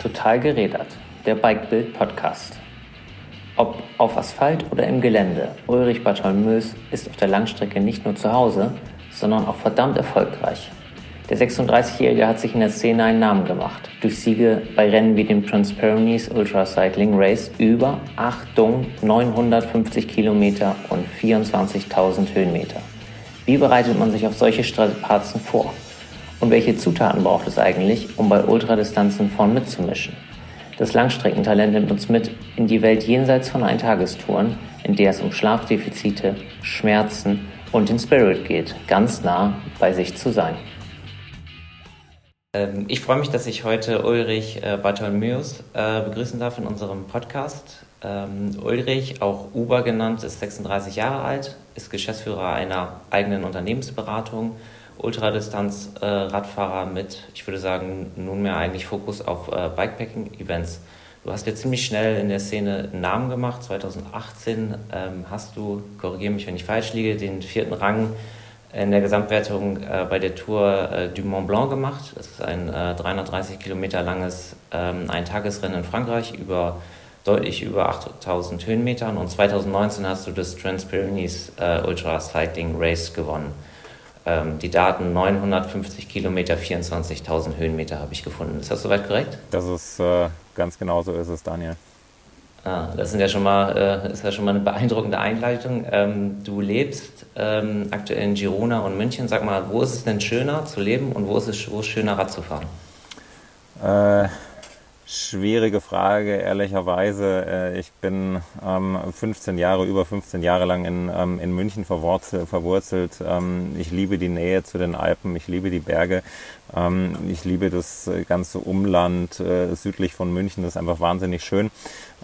Total gerädert, der Bikebild Podcast. Ob auf Asphalt oder im Gelände, Ulrich Bartholmös ist auf der Langstrecke nicht nur zu Hause, sondern auch verdammt erfolgreich. Der 36-Jährige hat sich in der Szene einen Namen gemacht, durch Siege bei Rennen wie dem Transpyrenees Ultra Cycling Race über, Achtung, 950 Kilometer und 24.000 Höhenmeter. Wie bereitet man sich auf solche Strapazen vor? Und welche Zutaten braucht es eigentlich, um bei Ultradistanzen vorn mitzumischen? Das Langstreckentalent nimmt uns mit in die Welt jenseits von Eintagestouren, in der es um Schlafdefizite, Schmerzen und den Spirit geht, ganz nah bei sich zu sein. Ähm, ich freue mich, dass ich heute Ulrich äh, Bartholmeus äh, begrüßen darf in unserem Podcast. Ähm, Ulrich, auch Uber genannt, ist 36 Jahre alt, ist Geschäftsführer einer eigenen Unternehmensberatung Ultradistanz-Radfahrer mit, ich würde sagen, nunmehr eigentlich Fokus auf äh, Bikepacking-Events. Du hast jetzt ziemlich schnell in der Szene einen Namen gemacht. 2018 ähm, hast du, korrigiere mich, wenn ich falsch liege, den vierten Rang in der Gesamtwertung äh, bei der Tour äh, du Mont Blanc gemacht. Das ist ein äh, 330 Kilometer langes ähm, Eintagesrennen in Frankreich über deutlich über 8000 Höhenmetern und 2019 hast du das Transpyrenees äh, Ultra Cycling Race gewonnen. Ähm, die Daten 950 Kilometer, 24.000 Höhenmeter habe ich gefunden. Ist das soweit korrekt? Das ist äh, ganz genau so ist es, Daniel. Ah, das sind ja schon mal, äh, ist ja schon mal eine beeindruckende Einleitung. Ähm, du lebst ähm, aktuell in Girona und München. Sag mal, wo ist es denn schöner zu leben und wo ist es, wo ist schöner Rad zu fahren? Äh, Schwierige Frage, ehrlicherweise. Äh, ich bin 15 ähm, Jahre, über 15 Jahre lang in, ähm, in München verwurzelt. Ähm, ich liebe die Nähe zu den Alpen, ich liebe die Berge, ich liebe das ganze Umland äh, südlich von München, das ist einfach wahnsinnig schön.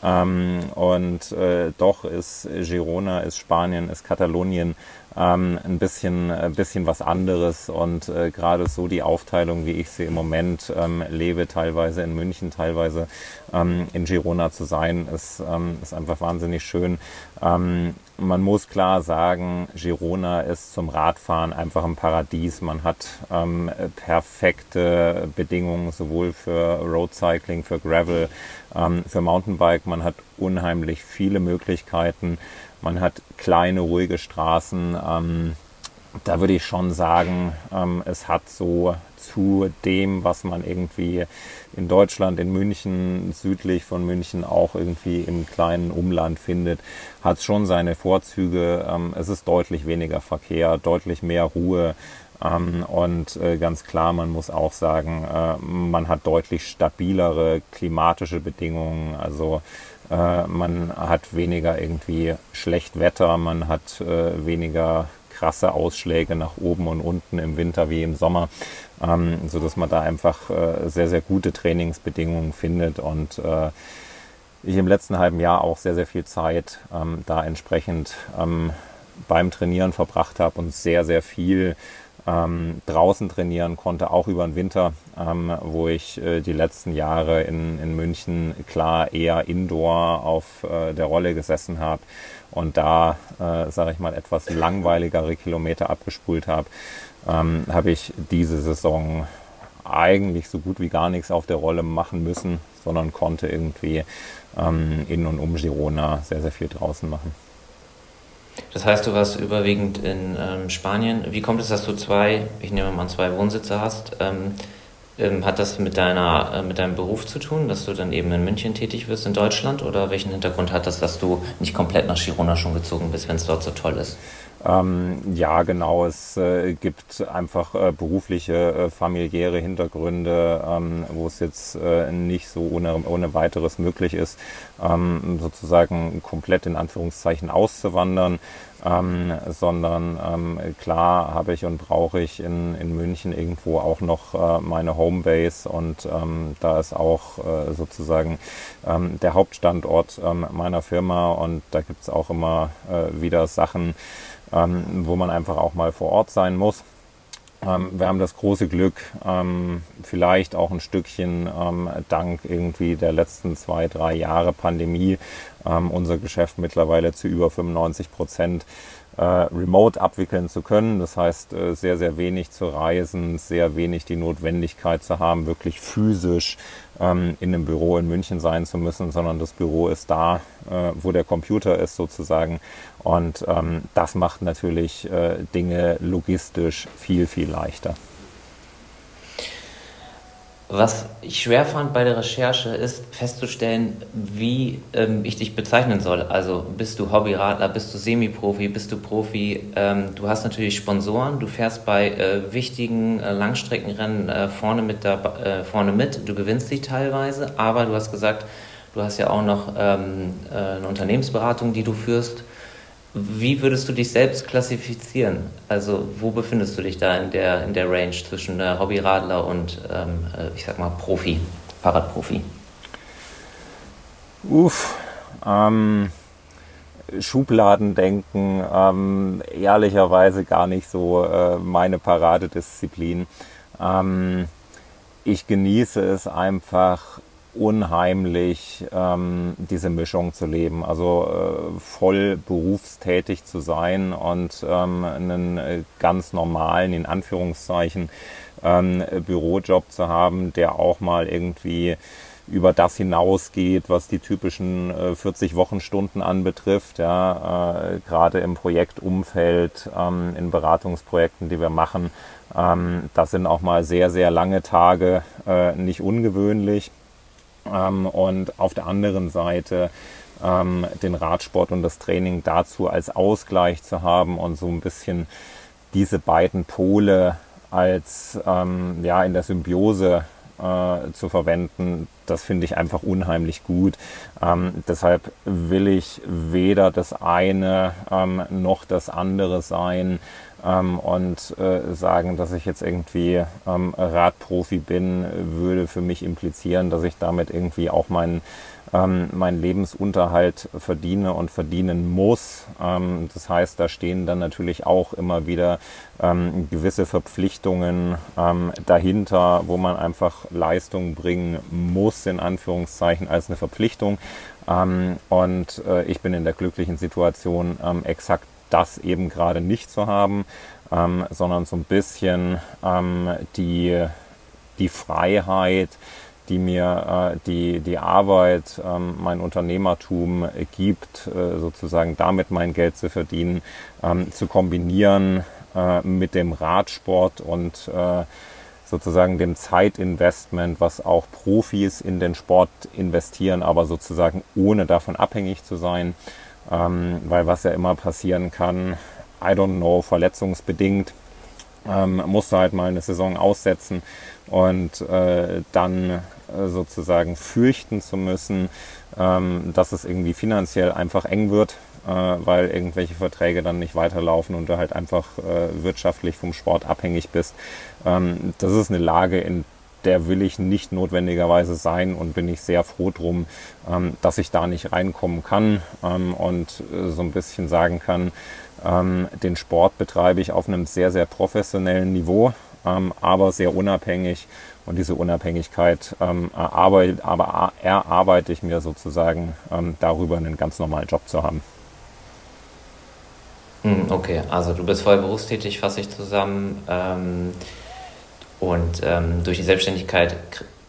Und äh, doch ist Girona, ist Spanien, ist Katalonien ähm, ein bisschen, ein bisschen was anderes und äh, gerade so die Aufteilung, wie ich sie im Moment ähm, lebe, teilweise in München, teilweise ähm, in Girona zu sein, ist, ähm, ist einfach wahnsinnig schön. Ähm, man muss klar sagen, Girona ist zum Radfahren einfach ein Paradies. Man hat ähm, perfekte Bedingungen sowohl für Roadcycling, für Gravel, ähm, für Mountainbike. Man hat unheimlich viele Möglichkeiten. Man hat kleine, ruhige Straßen. Ähm, da würde ich schon sagen, ähm, es hat so zu dem, was man irgendwie in Deutschland, in München, südlich von München auch irgendwie im kleinen Umland findet, hat schon seine Vorzüge. Ähm, es ist deutlich weniger Verkehr, deutlich mehr Ruhe. Ähm, und äh, ganz klar, man muss auch sagen, äh, man hat deutlich stabilere klimatische Bedingungen. Also äh, man hat weniger irgendwie schlecht Wetter, man hat äh, weniger krasse Ausschläge nach oben und unten im Winter wie im Sommer, ähm, so dass man da einfach äh, sehr, sehr gute Trainingsbedingungen findet und äh, ich im letzten halben Jahr auch sehr, sehr viel Zeit ähm, da entsprechend ähm, beim Trainieren verbracht habe und sehr, sehr viel ähm, draußen trainieren konnte, auch über den Winter, ähm, wo ich äh, die letzten Jahre in, in München klar eher indoor auf äh, der Rolle gesessen habe und da, äh, sage ich mal, etwas langweiligere Kilometer abgespult habe, ähm, habe ich diese Saison eigentlich so gut wie gar nichts auf der Rolle machen müssen, sondern konnte irgendwie ähm, in und um Girona sehr, sehr viel draußen machen. Das heißt, du warst überwiegend in ähm, Spanien. Wie kommt es, dass du zwei, ich nehme mal zwei Wohnsitze hast? Ähm, ähm, hat das mit, deiner, äh, mit deinem Beruf zu tun, dass du dann eben in München tätig wirst in Deutschland? Oder welchen Hintergrund hat das, dass du nicht komplett nach Girona schon gezogen bist, wenn es dort so toll ist? Ähm, ja, genau. Es äh, gibt einfach äh, berufliche, äh, familiäre Hintergründe, ähm, wo es jetzt äh, nicht so ohne, ohne weiteres möglich ist, ähm, sozusagen komplett in Anführungszeichen auszuwandern. Ähm, sondern ähm, klar habe ich und brauche ich in, in München irgendwo auch noch äh, meine Homebase und ähm, da ist auch äh, sozusagen der Hauptstandort meiner Firma und da gibt es auch immer wieder Sachen, ähm, wo man einfach auch mal vor Ort sein muss. Ähm, wir haben das große Glück, ähm, vielleicht auch ein Stückchen ähm, dank irgendwie der letzten zwei, drei Jahre Pandemie, ähm, unser Geschäft mittlerweile zu über 95 Prozent äh, remote abwickeln zu können. Das heißt, äh, sehr, sehr wenig zu reisen, sehr wenig die Notwendigkeit zu haben, wirklich physisch ähm, in einem Büro in München sein zu müssen, sondern das Büro ist da, äh, wo der Computer ist sozusagen. Und ähm, das macht natürlich äh, Dinge logistisch viel, viel leichter. Was ich schwer fand bei der Recherche ist festzustellen, wie ähm, ich dich bezeichnen soll. Also bist du Hobbyradler, bist du Semi-Profi, bist du Profi? Ähm, du hast natürlich Sponsoren, du fährst bei äh, wichtigen äh, Langstreckenrennen äh, vorne, mit da, äh, vorne mit, du gewinnst dich teilweise, aber du hast gesagt, du hast ja auch noch ähm, äh, eine Unternehmensberatung, die du führst. Wie würdest du dich selbst klassifizieren? Also wo befindest du dich da in der, in der Range zwischen äh, Hobbyradler und, ähm, äh, ich sag mal, Profi, Fahrradprofi? Uff, ähm, Schubladendenken, ähm, ehrlicherweise gar nicht so äh, meine Paradedisziplin. Ähm, ich genieße es einfach unheimlich, ähm, diese Mischung zu leben. Also äh, voll berufstätig zu sein und ähm, einen äh, ganz normalen, in Anführungszeichen, ähm, Bürojob zu haben, der auch mal irgendwie über das hinausgeht, was die typischen äh, 40 Wochenstunden anbetrifft. Ja, äh, gerade im Projektumfeld, ähm, in Beratungsprojekten, die wir machen, ähm, das sind auch mal sehr, sehr lange Tage, äh, nicht ungewöhnlich. Ähm, und auf der anderen Seite ähm, den Radsport und das Training dazu als Ausgleich zu haben und so ein bisschen diese beiden Pole als ähm, ja in der Symbiose äh, zu verwenden, das finde ich einfach unheimlich gut. Ähm, deshalb will ich weder das eine ähm, noch das andere sein ähm, und äh, sagen, dass ich jetzt irgendwie ähm, Radprofi bin, würde für mich implizieren, dass ich damit irgendwie auch meinen ähm, meinen Lebensunterhalt verdiene und verdienen muss. Ähm, das heißt, da stehen dann natürlich auch immer wieder ähm, gewisse Verpflichtungen ähm, dahinter, wo man einfach Leistung bringen muss, in Anführungszeichen, als eine Verpflichtung. Ähm, und äh, ich bin in der glücklichen Situation, ähm, exakt das eben gerade nicht zu haben, ähm, sondern so ein bisschen ähm, die, die Freiheit, die mir äh, die, die Arbeit, ähm, mein Unternehmertum gibt, äh, sozusagen damit mein Geld zu verdienen, ähm, zu kombinieren äh, mit dem Radsport und äh, sozusagen dem Zeitinvestment, was auch Profis in den Sport investieren, aber sozusagen ohne davon abhängig zu sein. Ähm, weil was ja immer passieren kann, I don't know, verletzungsbedingt, ähm, musst du halt mal eine Saison aussetzen und äh, dann äh, sozusagen fürchten zu müssen, ähm, dass es irgendwie finanziell einfach eng wird, äh, weil irgendwelche Verträge dann nicht weiterlaufen und du halt einfach äh, wirtschaftlich vom Sport abhängig bist. Ähm, das ist eine Lage, in der will ich nicht notwendigerweise sein und bin ich sehr froh drum, ähm, dass ich da nicht reinkommen kann ähm, und äh, so ein bisschen sagen kann, ähm, den Sport betreibe ich auf einem sehr, sehr professionellen Niveau, aber sehr unabhängig und diese Unabhängigkeit erarbeite, aber erarbeite ich mir sozusagen darüber, einen ganz normalen Job zu haben. Hm, okay, also du bist voll berufstätig, fasse ich zusammen. Ähm, und ähm, durch die Selbstständigkeit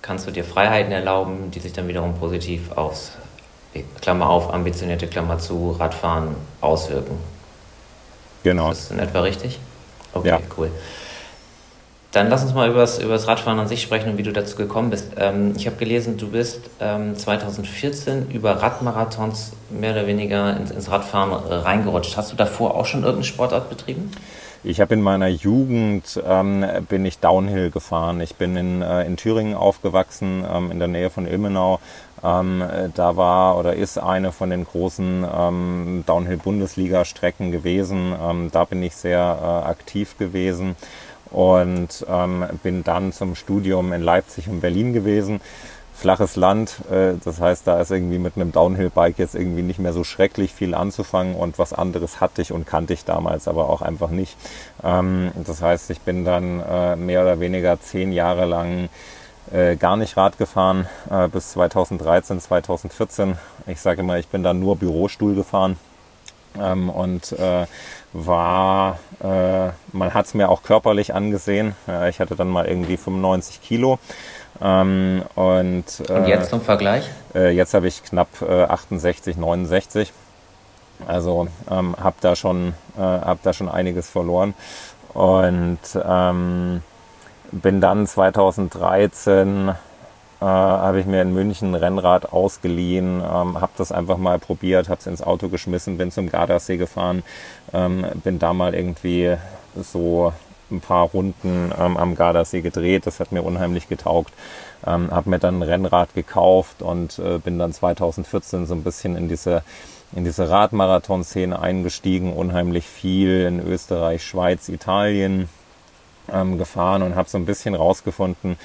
kannst du dir Freiheiten erlauben, die sich dann wiederum positiv aufs, Klammer auf, ambitionierte Klammer zu, Radfahren auswirken. Genau. Ist das in etwa richtig? Okay, ja. cool. Dann lass uns mal über das Radfahren an sich sprechen und wie du dazu gekommen bist. Ähm, ich habe gelesen, du bist ähm, 2014 über Radmarathons mehr oder weniger ins, ins Radfahren reingerutscht. Hast du davor auch schon irgendeinen Sportart betrieben? Ich habe in meiner Jugend ähm, bin ich Downhill gefahren. Ich bin in, äh, in Thüringen aufgewachsen, ähm, in der Nähe von Ilmenau. Ähm, da war oder ist eine von den großen ähm, Downhill-Bundesliga-Strecken gewesen. Ähm, da bin ich sehr äh, aktiv gewesen und ähm, bin dann zum Studium in Leipzig und Berlin gewesen flaches Land. Äh, das heißt, da ist irgendwie mit einem Downhill-Bike jetzt irgendwie nicht mehr so schrecklich viel anzufangen und was anderes hatte ich und kannte ich damals aber auch einfach nicht. Ähm, das heißt, ich bin dann äh, mehr oder weniger zehn Jahre lang äh, gar nicht Rad gefahren bis 2013, 2014. Ich sage immer, ich bin dann nur Bürostuhl gefahren Ähm, und äh, war, äh, man hat es mir auch körperlich angesehen. Äh, ich hatte dann mal irgendwie 95 Kilo. Ähm, und, und, jetzt zum Vergleich? Äh, jetzt habe ich knapp 68, 69. Also ähm, habe da, schon, äh, hab da schon einiges verloren. Und ähm, bin dann 2013 äh, habe ich mir in München ein Rennrad ausgeliehen, ähm, habe das einfach mal probiert, habe es ins Auto geschmissen, bin zum Gardasee gefahren, ähm, bin da mal irgendwie so ein paar Runden ähm, am Gardasee gedreht. Das hat mir unheimlich getaugt. Ähm, habe mir dann ein Rennrad gekauft und äh, bin dann 2014 so ein bisschen in diese in diese Radmarathon-Szene eingestiegen, unheimlich viel in Österreich, Schweiz, Italien ähm, gefahren und habe so ein bisschen rausgefunden,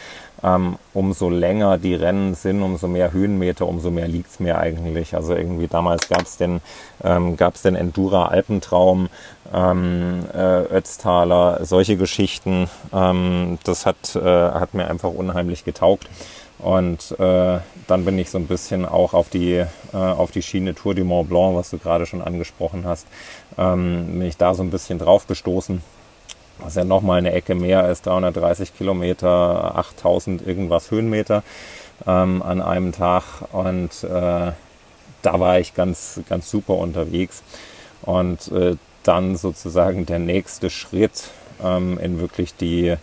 ähm, umso länger die Rennen sind, umso mehr Höhenmeter, umso mehr liegt es mir eigentlich. Also irgendwie damals gab es den, ähm, gab's den Endura Alpentraum, ähm, äh, Ötztaler, solche Geschichten. Ähm, das hat, äh, hat mir einfach unheimlich getaugt. Und äh, dann bin ich so ein bisschen auch auf die, äh, auf die Schiene Tour du Mont Blanc, was du gerade schon angesprochen hast, ähm, bin ich da so ein bisschen drauf gestoßen was ja nochmal eine Ecke mehr ist, 330 Kilometer, 8000 irgendwas Höhenmeter ähm, an einem Tag und äh, da war ich ganz, ganz super unterwegs und äh, dann sozusagen der nächste Schritt ähm, in wirklich die,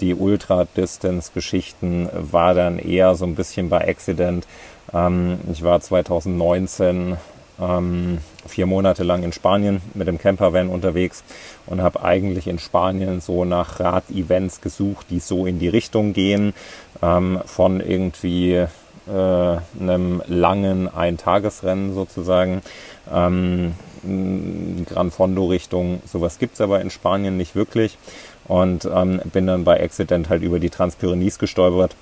die Ultra-Distance-Geschichten war dann eher so ein bisschen bei Accident. Ähm, ich war 2019 ähm, vier Monate lang in Spanien mit dem Campervan unterwegs und habe eigentlich in Spanien so nach Rad-Events gesucht, die so in die Richtung gehen, ähm, von irgendwie äh, einem langen Eintagesrennen sozusagen. Ähm, Gran Fondo Richtung, sowas gibt es aber in Spanien nicht wirklich. Und ähm, bin dann bei Accident halt über die Transpyrenees gestolpert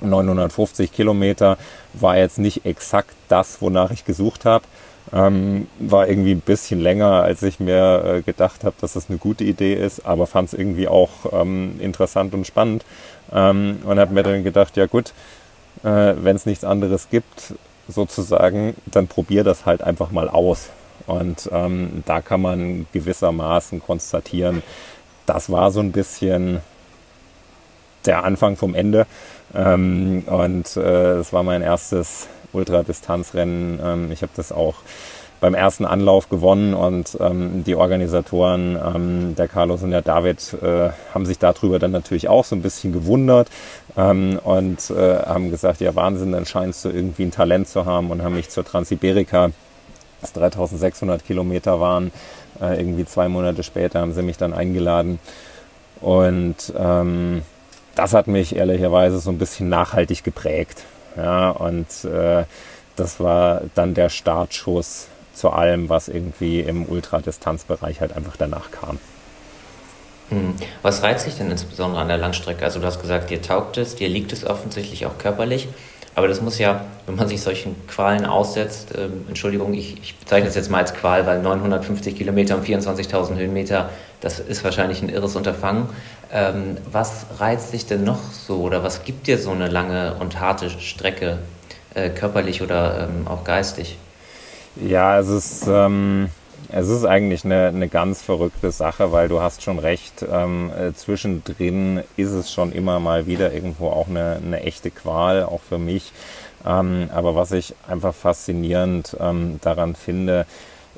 950 Kilometer war jetzt nicht exakt das, wonach ich gesucht habe. Ähm, war irgendwie ein bisschen länger, als ich mir äh, gedacht habe, dass das eine gute Idee ist, aber fand es irgendwie auch ähm, interessant und spannend. Ähm, und habe mir dann gedacht, ja gut, äh, wenn es nichts anderes gibt, sozusagen, dann probier das halt einfach mal aus. Und ähm, da kann man gewissermaßen konstatieren, das war so ein bisschen der Anfang vom Ende. Ähm, und äh, das war mein erstes Ultradistanzrennen. Ähm, ich habe das auch beim ersten Anlauf gewonnen und ähm, die Organisatoren, ähm, der Carlos und der David, äh, haben sich darüber dann natürlich auch so ein bisschen gewundert ähm, und äh, haben gesagt, ja Wahnsinn, dann scheinst du irgendwie ein Talent zu haben und haben mich zur Transiberica, das 3600 Kilometer waren, äh, irgendwie zwei Monate später haben sie mich dann eingeladen und ähm, das hat mich ehrlicherweise so ein bisschen nachhaltig geprägt. Ja, und äh, das war dann der Startschuss zu allem, was irgendwie im Ultradistanzbereich halt einfach danach kam. Hm. Was reizt dich denn insbesondere an der Langstrecke? Also du hast gesagt, dir taugt es, dir liegt es offensichtlich auch körperlich. Aber das muss ja, wenn man sich solchen Qualen aussetzt, äh, Entschuldigung, ich, ich, bezeichne es jetzt mal als Qual, weil 950 Kilometer und 24.000 Höhenmeter, das ist wahrscheinlich ein irres Unterfangen. Ähm, was reizt dich denn noch so oder was gibt dir so eine lange und harte Strecke, äh, körperlich oder ähm, auch geistig? Ja, es ist, ähm, es ist eigentlich eine, eine ganz verrückte Sache, weil du hast schon recht, ähm, äh, zwischendrin ist es schon immer mal wieder irgendwo auch eine, eine echte Qual, auch für mich. Ähm, aber was ich einfach faszinierend ähm, daran finde,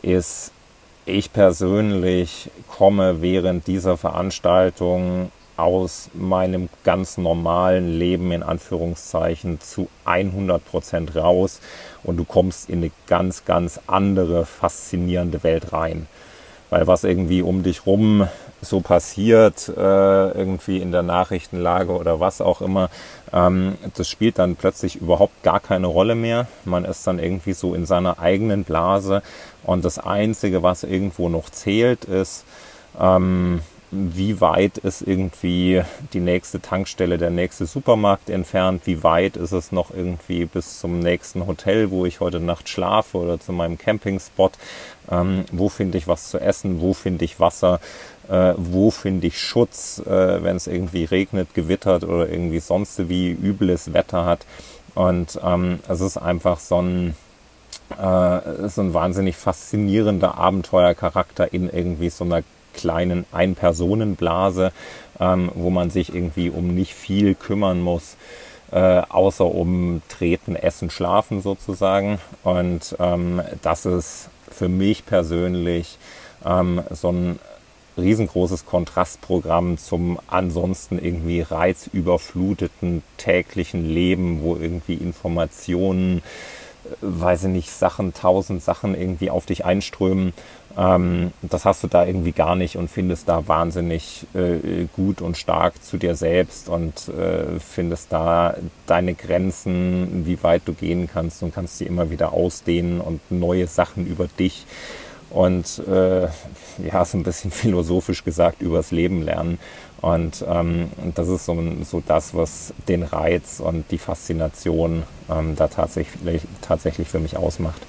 ist, ich persönlich komme während dieser Veranstaltung aus meinem ganz normalen Leben in Anführungszeichen zu 100 Prozent raus und du kommst in eine ganz, ganz andere, faszinierende Welt rein. Weil was irgendwie um dich rum so passiert, äh, irgendwie in der Nachrichtenlage oder was auch immer, ähm, das spielt dann plötzlich überhaupt gar keine Rolle mehr. Man ist dann irgendwie so in seiner eigenen Blase und das Einzige, was irgendwo noch zählt, ist, ähm, wie weit ist irgendwie die nächste Tankstelle, der nächste Supermarkt entfernt, wie weit ist es noch irgendwie bis zum nächsten Hotel, wo ich heute Nacht schlafe oder zu meinem Campingspot, ähm, wo finde ich was zu essen, wo finde ich Wasser, äh, wo finde ich Schutz, äh, wenn es irgendwie regnet, gewittert oder irgendwie sonst wie übles Wetter hat. Und ähm, es ist einfach so ein äh, so ein wahnsinnig faszinierender Abenteuercharakter in irgendwie so einer kleinen Ein-Personen-Blase, ähm, wo man sich irgendwie um nicht viel kümmern muss, äh, außer um Treten, Essen, Schlafen sozusagen. Und ähm, das ist für mich persönlich ähm, so ein riesengroßes Kontrastprogramm zum ansonsten irgendwie reizüberfluteten täglichen Leben, wo irgendwie Informationen, äh, weiß ich nicht, Sachen, tausend Sachen irgendwie auf dich einströmen. Ähm, das hast du da irgendwie gar nicht und findest da wahnsinnig äh, gut und stark zu dir selbst und äh, findest da deine Grenzen, wie weit du gehen kannst und kannst sie immer wieder ausdehnen und neue Sachen über dich und äh, ja, so ein bisschen philosophisch gesagt übers Leben lernen. Und ähm, das ist so, so das, was den Reiz und die Faszination ähm, da tatsächlich, tatsächlich für mich ausmacht.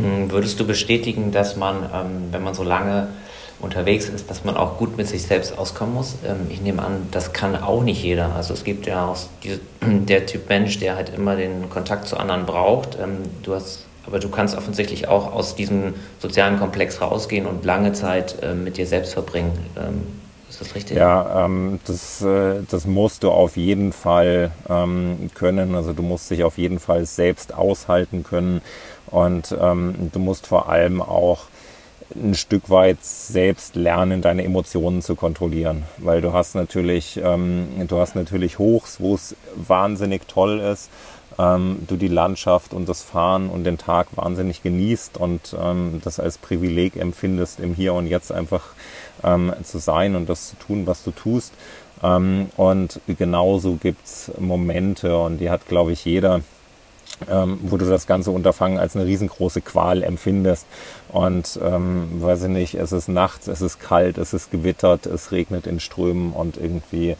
Hm, würdest du bestätigen, dass man, ähm, wenn man so lange unterwegs ist, dass man auch gut mit sich selbst auskommen muss? Ähm, ich nehme an, das kann auch nicht jeder. Also es gibt ja auch diese, der Typ Mensch, der halt immer den Kontakt zu anderen braucht. Ähm, du hast aber du kannst offensichtlich auch aus diesem sozialen Komplex rausgehen und lange Zeit mit dir selbst verbringen. Ist das richtig? Ja, ähm, das, äh, das musst du auf jeden Fall ähm, können. Also du musst dich auf jeden Fall selbst aushalten können und ähm, du musst vor allem auch ein Stück weit selbst lernen, deine Emotionen zu kontrollieren, weil du hast natürlich, ähm, du hast natürlich Hochs, wo es wahnsinnig toll ist ähm, du die Landschaft und das Fahren und den Tag wahnsinnig genießt und ähm, das als Privileg empfindest, im Hier und Jetzt einfach ähm, zu sein und das zu tun, was du tust. Ähm, und genauso gibt's Momente und die hat, glaube ich, jeder, ähm, wo du das ganze Unterfangen als eine riesengroße Qual empfindest. Und ähm, weiß ich nicht, es ist nachts, es ist kalt, es ist gewittert, es regnet in Strömen und irgendwie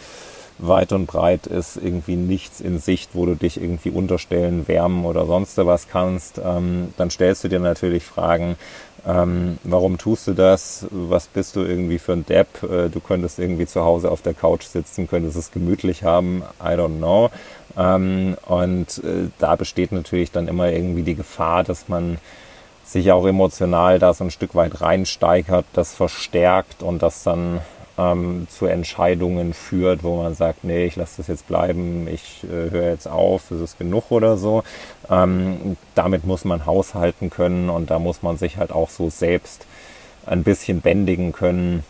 weit und breit ist irgendwie nichts in Sicht, wo du dich irgendwie unterstellen, wärmen oder sonst was kannst, ähm, dann stellst du dir natürlich Fragen, ähm, warum tust du das? Was bist du irgendwie für ein Depp? Äh, du könntest irgendwie zu Hause auf der Couch sitzen, könntest es gemütlich haben, I don't know. Ähm, und äh, da besteht natürlich dann immer irgendwie die Gefahr, dass man sich auch emotional da so ein Stück weit reinsteigert, das verstärkt und das dann ähm, zu Entscheidungen führt, wo man sagt, nee, ich lasse das jetzt bleiben, ich äh, höre jetzt auf, es ist genug oder so. Ähm, damit muss man haushalten können und da muss man sich halt auch so selbst ein bisschen bändigen können.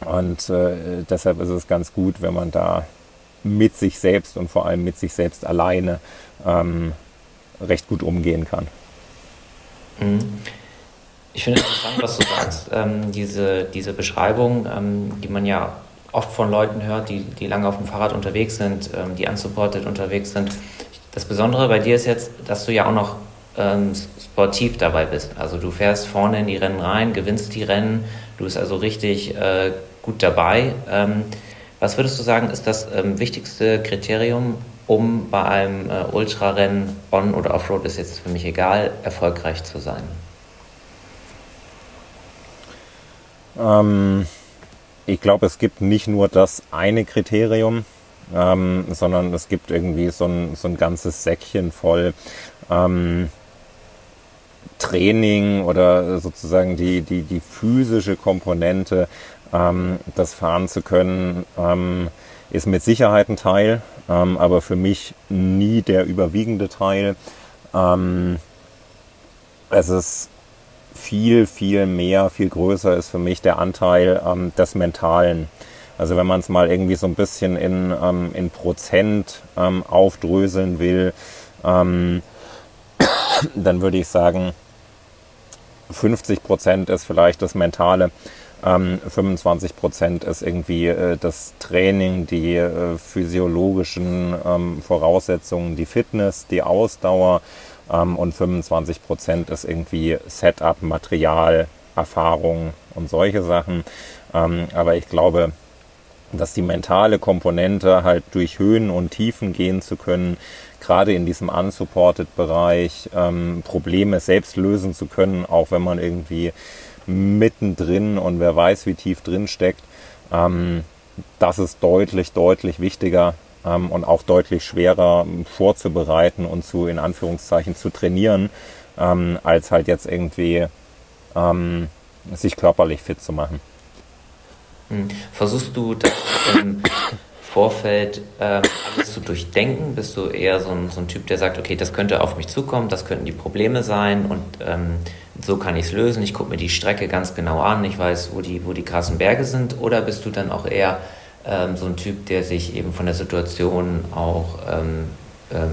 Und äh, deshalb ist es ganz gut, wenn man da mit sich selbst und vor allem mit sich selbst alleine ähm, recht gut umgehen kann. Mhm. Ich finde es interessant, was du sagst. Ähm, diese, diese Beschreibung, ähm, die man ja oft von Leuten hört, die, die lange auf dem Fahrrad unterwegs sind, ähm, die unsupported unterwegs sind. Das Besondere bei dir ist jetzt, dass du ja auch noch ähm, sportiv dabei bist. Also du fährst vorne in die Rennen rein, gewinnst die Rennen, du bist also richtig äh, gut dabei. Ähm, was würdest du sagen, ist das ähm, wichtigste Kriterium, um bei einem äh, Ultrarennen on- oder Offroad ist jetzt für mich egal, erfolgreich zu sein? Ähm, ich glaube, es gibt nicht nur das eine Kriterium, ähm, sondern es gibt irgendwie so ein, so ein ganzes Säckchen voll ähm, Training oder sozusagen die, die, die physische Komponente, ähm, das fahren zu können, ähm, ist mit Sicherheit ein Teil, ähm, aber für mich nie der überwiegende Teil. Ähm, es ist viel, viel mehr, viel größer ist für mich der Anteil ähm, des Mentalen. Also wenn man es mal irgendwie so ein bisschen in, ähm, in Prozent ähm, aufdröseln will, ähm, dann würde ich sagen, 50 Prozent ist vielleicht das Mentale, 25 ähm, Prozent ist irgendwie äh, das Training, die äh, physiologischen ähm, Voraussetzungen, die Fitness, die Ausdauer, ähm, und 25 Prozent ist irgendwie Setup, Material, Erfahrung und solche Sachen. Ähm, aber ich glaube, dass die mentale Komponente halt durch Höhen und Tiefen gehen zu können, gerade in diesem unsupported Bereich ähm, Probleme selbst lösen zu können, auch wenn man irgendwie mittendrin und wer weiß, wie tief drin steckt. Ähm, das ist deutlich, deutlich wichtiger ähm, und auch deutlich schwerer vorzubereiten und zu, in Anführungszeichen, zu trainieren, ähm, als halt jetzt irgendwie ähm, sich körperlich fit zu machen. Hm. Versuchst du das im Vorfeld äh, alles zu durchdenken? Bist du eher so ein, so ein, Typ, der sagt, okay, das könnte auf mich zukommen, das könnten die Probleme sein und ähm, so kann ich es lösen. Ich gucke mir die Strecke ganz genau an, ich weiß, wo die, wo die krassen Berge sind. Oder bist du dann auch eher ähm, so ein Typ, der sich eben von der Situation auch ähm, ähm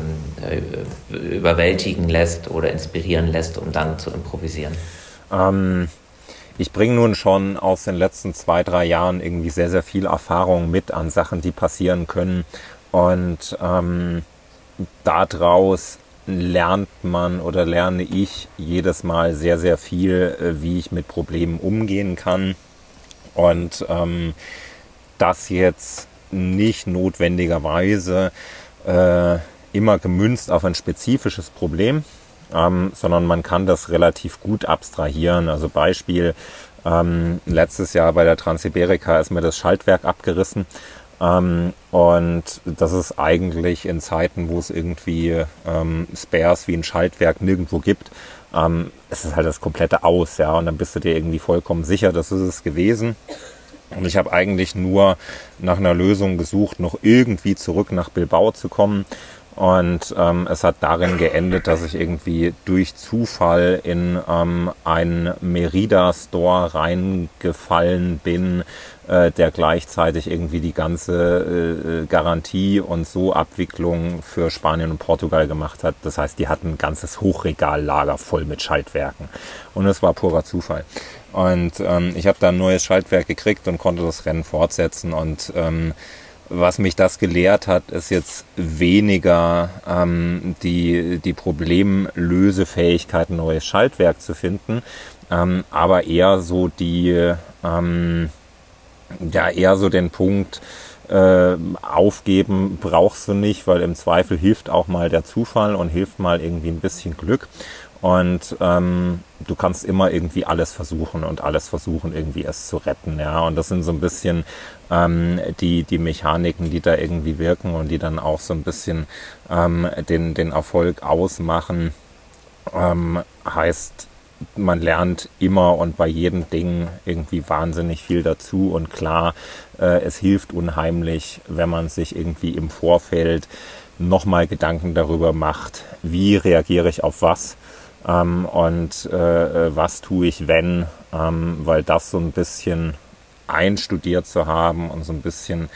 äh, überwältigen lässt oder inspirieren lässt, um dann zu improvisieren? Ähm, ich bringe nun schon aus den letzten zwei, drei Jahren irgendwie sehr, sehr viel Erfahrung mit an Sachen, die passieren können. Und ähm, daraus lernt man oder lerne ich jedes Mal sehr, sehr viel, äh, wie ich mit Problemen umgehen kann. Und ähm, das jetzt nicht notwendigerweise äh, immer gemünzt auf ein spezifisches Problem, ähm, sondern man kann das relativ gut abstrahieren. Also Beispiel, ähm, letztes Jahr bei der Transsiberica ist mir das Schaltwerk abgerissen. Ähm, und das ist eigentlich in Zeiten, wo es irgendwie ähm, Spares wie ein Schaltwerk nirgendwo gibt, ähm, es ist halt das komplette Aus, ja. Und dann bist du dir irgendwie vollkommen sicher, das ist es gewesen. Und ich habe eigentlich nur nach einer Lösung gesucht, noch irgendwie zurück nach Bilbao zu kommen. Und ähm, es hat darin geendet, dass ich irgendwie durch Zufall in ähm, einen Merida-Store reingefallen bin, äh, der gleichzeitig irgendwie die ganze äh, Garantie und so Abwicklung für Spanien und Portugal gemacht hat. Das heißt, die hatten ein ganzes Hochregallager voll mit Schaltwerken. Und es war purer Zufall. Und ähm, ich habe da ein neues Schaltwerk gekriegt und konnte das Rennen fortsetzen und ähm, was mich das gelehrt hat, ist jetzt weniger ähm, die, die Problemlösefähigkeit, ein neues Schaltwerk zu finden, ähm, aber eher so die, ähm, ja, eher so den Punkt, äh, aufgeben brauchst du nicht, weil im Zweifel hilft auch mal der Zufall und hilft mal irgendwie ein bisschen Glück. Und ähm, du kannst immer irgendwie alles versuchen und alles versuchen, irgendwie es zu retten. Ja, und das sind so ein bisschen ähm, die, die Mechaniken, die da irgendwie wirken und die dann auch so ein bisschen ähm, den, den Erfolg ausmachen. Ähm, heißt, man lernt immer und bei jedem Ding irgendwie wahnsinnig viel dazu. Und klar, äh, es hilft unheimlich, wenn man sich irgendwie im Vorfeld nochmal Gedanken darüber macht, wie reagiere ich auf was ähm, und äh, äh, was tue ich, wenn, ähm, weil das so ein bisschen einstudiert zu haben und so ein bisschen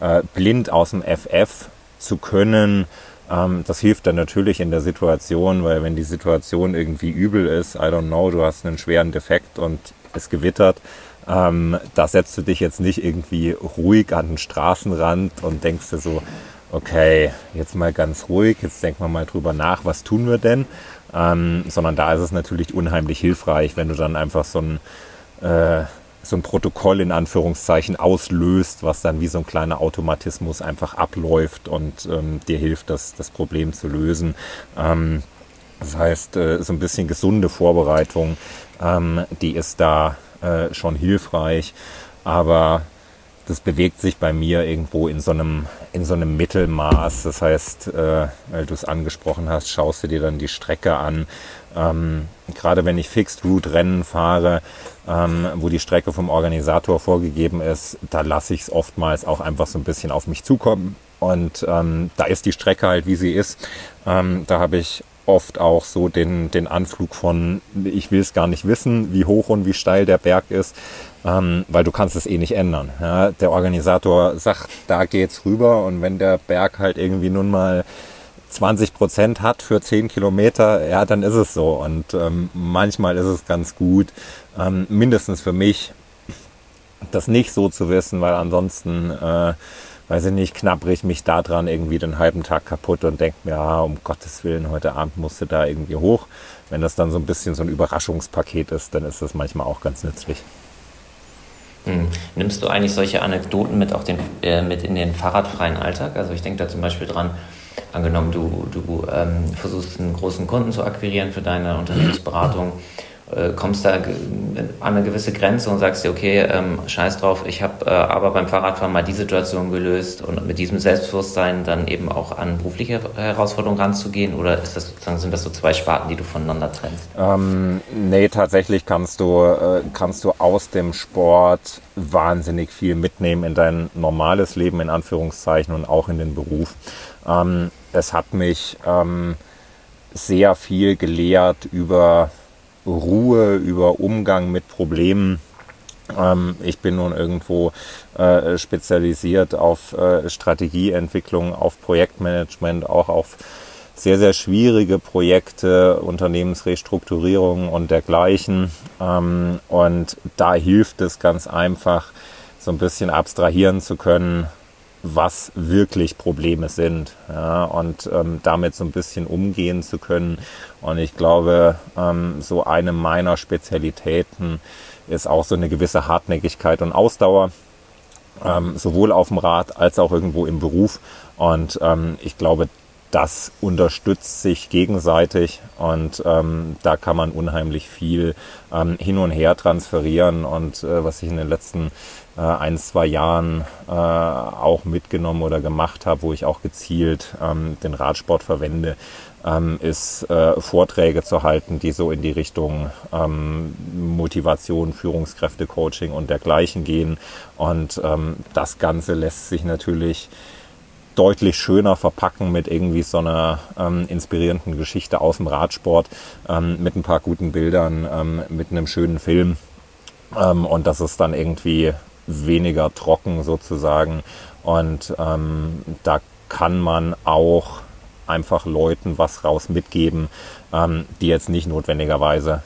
äh, blind aus dem FF zu können, ähm, das hilft dann natürlich in der Situation, weil wenn die Situation irgendwie übel ist, I don't know, du hast einen schweren Defekt und es gewittert, ähm, da setzt du dich jetzt nicht irgendwie ruhig an den Straßenrand und denkst dir so, okay, jetzt mal ganz ruhig, jetzt denken wir mal drüber nach, was tun wir denn? Ähm, sondern da ist es natürlich unheimlich hilfreich, wenn du dann einfach so ein, äh, so ein Protokoll in Anführungszeichen auslöst, was dann wie so ein kleiner Automatismus einfach abläuft und ähm, dir hilft, das, das Problem zu lösen. Ähm, das heißt, äh, so ein bisschen gesunde Vorbereitung, ähm, die ist da äh, schon hilfreich. Aber das bewegt sich bei mir irgendwo in so einem, in so einem Mittelmaß. Das heißt, äh, weil du es angesprochen hast, schaust du dir dann die Strecke an. Ähm, gerade wenn ich Fixed Route Rennen fahre, ähm, wo die Strecke vom Organisator vorgegeben ist, da lasse ich es oftmals auch einfach so ein bisschen auf mich zukommen. Und ähm, da ist die Strecke halt, wie sie ist. Ähm, da habe ich oft auch so den, den Anflug von, ich will es gar nicht wissen, wie hoch und wie steil der Berg ist ähm, weil du kannst es eh nicht ändern. Ja? Der Organisator sagt, da geht's rüber und wenn der Berg halt irgendwie nun mal 20 Prozent hat für 10 Kilometer, ja, dann ist es so. Und ähm, manchmal ist es ganz gut, ähm, mindestens für mich, das nicht so zu wissen, weil ansonsten, äh, weiß ich nicht, knabbere ich mich da dran irgendwie den halben Tag kaputt und denke mir, ja, um Gottes Willen, heute Abend musst du da irgendwie hoch. Wenn das dann so ein bisschen so ein Überraschungspaket ist, dann ist das manchmal auch ganz nützlich. Hm. Nimmst du eigentlich solche Anekdoten mit, auch den, äh, mit in den fahrradfreien Alltag? Also ich denke da zum Beispiel dran, angenommen du, du ähm, versuchst einen großen Kunden zu akquirieren für deine Unternehmensberatung äh, kommst da an eine gewisse Grenze und sagst dir, okay, ähm, scheiß drauf, ich habe äh, aber beim Fahrradfahren mal die Situation gelöst und mit diesem Selbstbewusstsein dann eben auch an berufliche Herausforderungen ranzugehen oder ist das sind das so zwei Sparten, die du voneinander trennst? Ähm, nee, tatsächlich kannst du, äh, kannst du aus dem Sport wahnsinnig viel mitnehmen in dein normales Leben, in Anführungszeichen, und auch in den Beruf. Ähm, es hat mich ähm, sehr viel gelehrt über Ruhe, über Umgang mit Problemen. Ähm, ich bin nun irgendwo äh, spezialisiert auf äh, Strategieentwicklung, auf Projektmanagement, auch auf sehr, sehr schwierige Projekte, Unternehmensrestrukturierung und dergleichen. Ähm, und da hilft es ganz einfach, so ein bisschen abstrahieren zu können, was wirklich Probleme sind ja, und ähm, damit so ein bisschen umgehen zu können. Und ich glaube, ähm, so eine meiner Spezialitäten ist auch so eine gewisse Hartnäckigkeit und Ausdauer, ähm, sowohl auf dem Rad als auch irgendwo im Beruf. Und ähm, ich glaube, das unterstützt sich gegenseitig und ähm, da kann man unheimlich viel ähm, hin und her transferieren und äh, was ich in den letzten äh, ein, zwei Jahren äh, auch mitgenommen oder gemacht habe, wo ich auch gezielt ähm, den Radsport verwende, ähm, ist äh, Vorträge zu halten, die so in die Richtung ähm, Motivation, Führungskräfte-Coaching und dergleichen gehen. Und ähm, das Ganze lässt sich natürlich deutlich schöner verpacken mit irgendwie so einer ähm, inspirierenden Geschichte aus dem Radsport, ähm, mit ein paar guten Bildern, ähm, mit einem schönen Film. Ähm, und das ist dann irgendwie weniger trocken sozusagen. Und ähm, da kann man auch einfach Leuten was raus mitgeben, ähm, die jetzt nicht notwendigerweise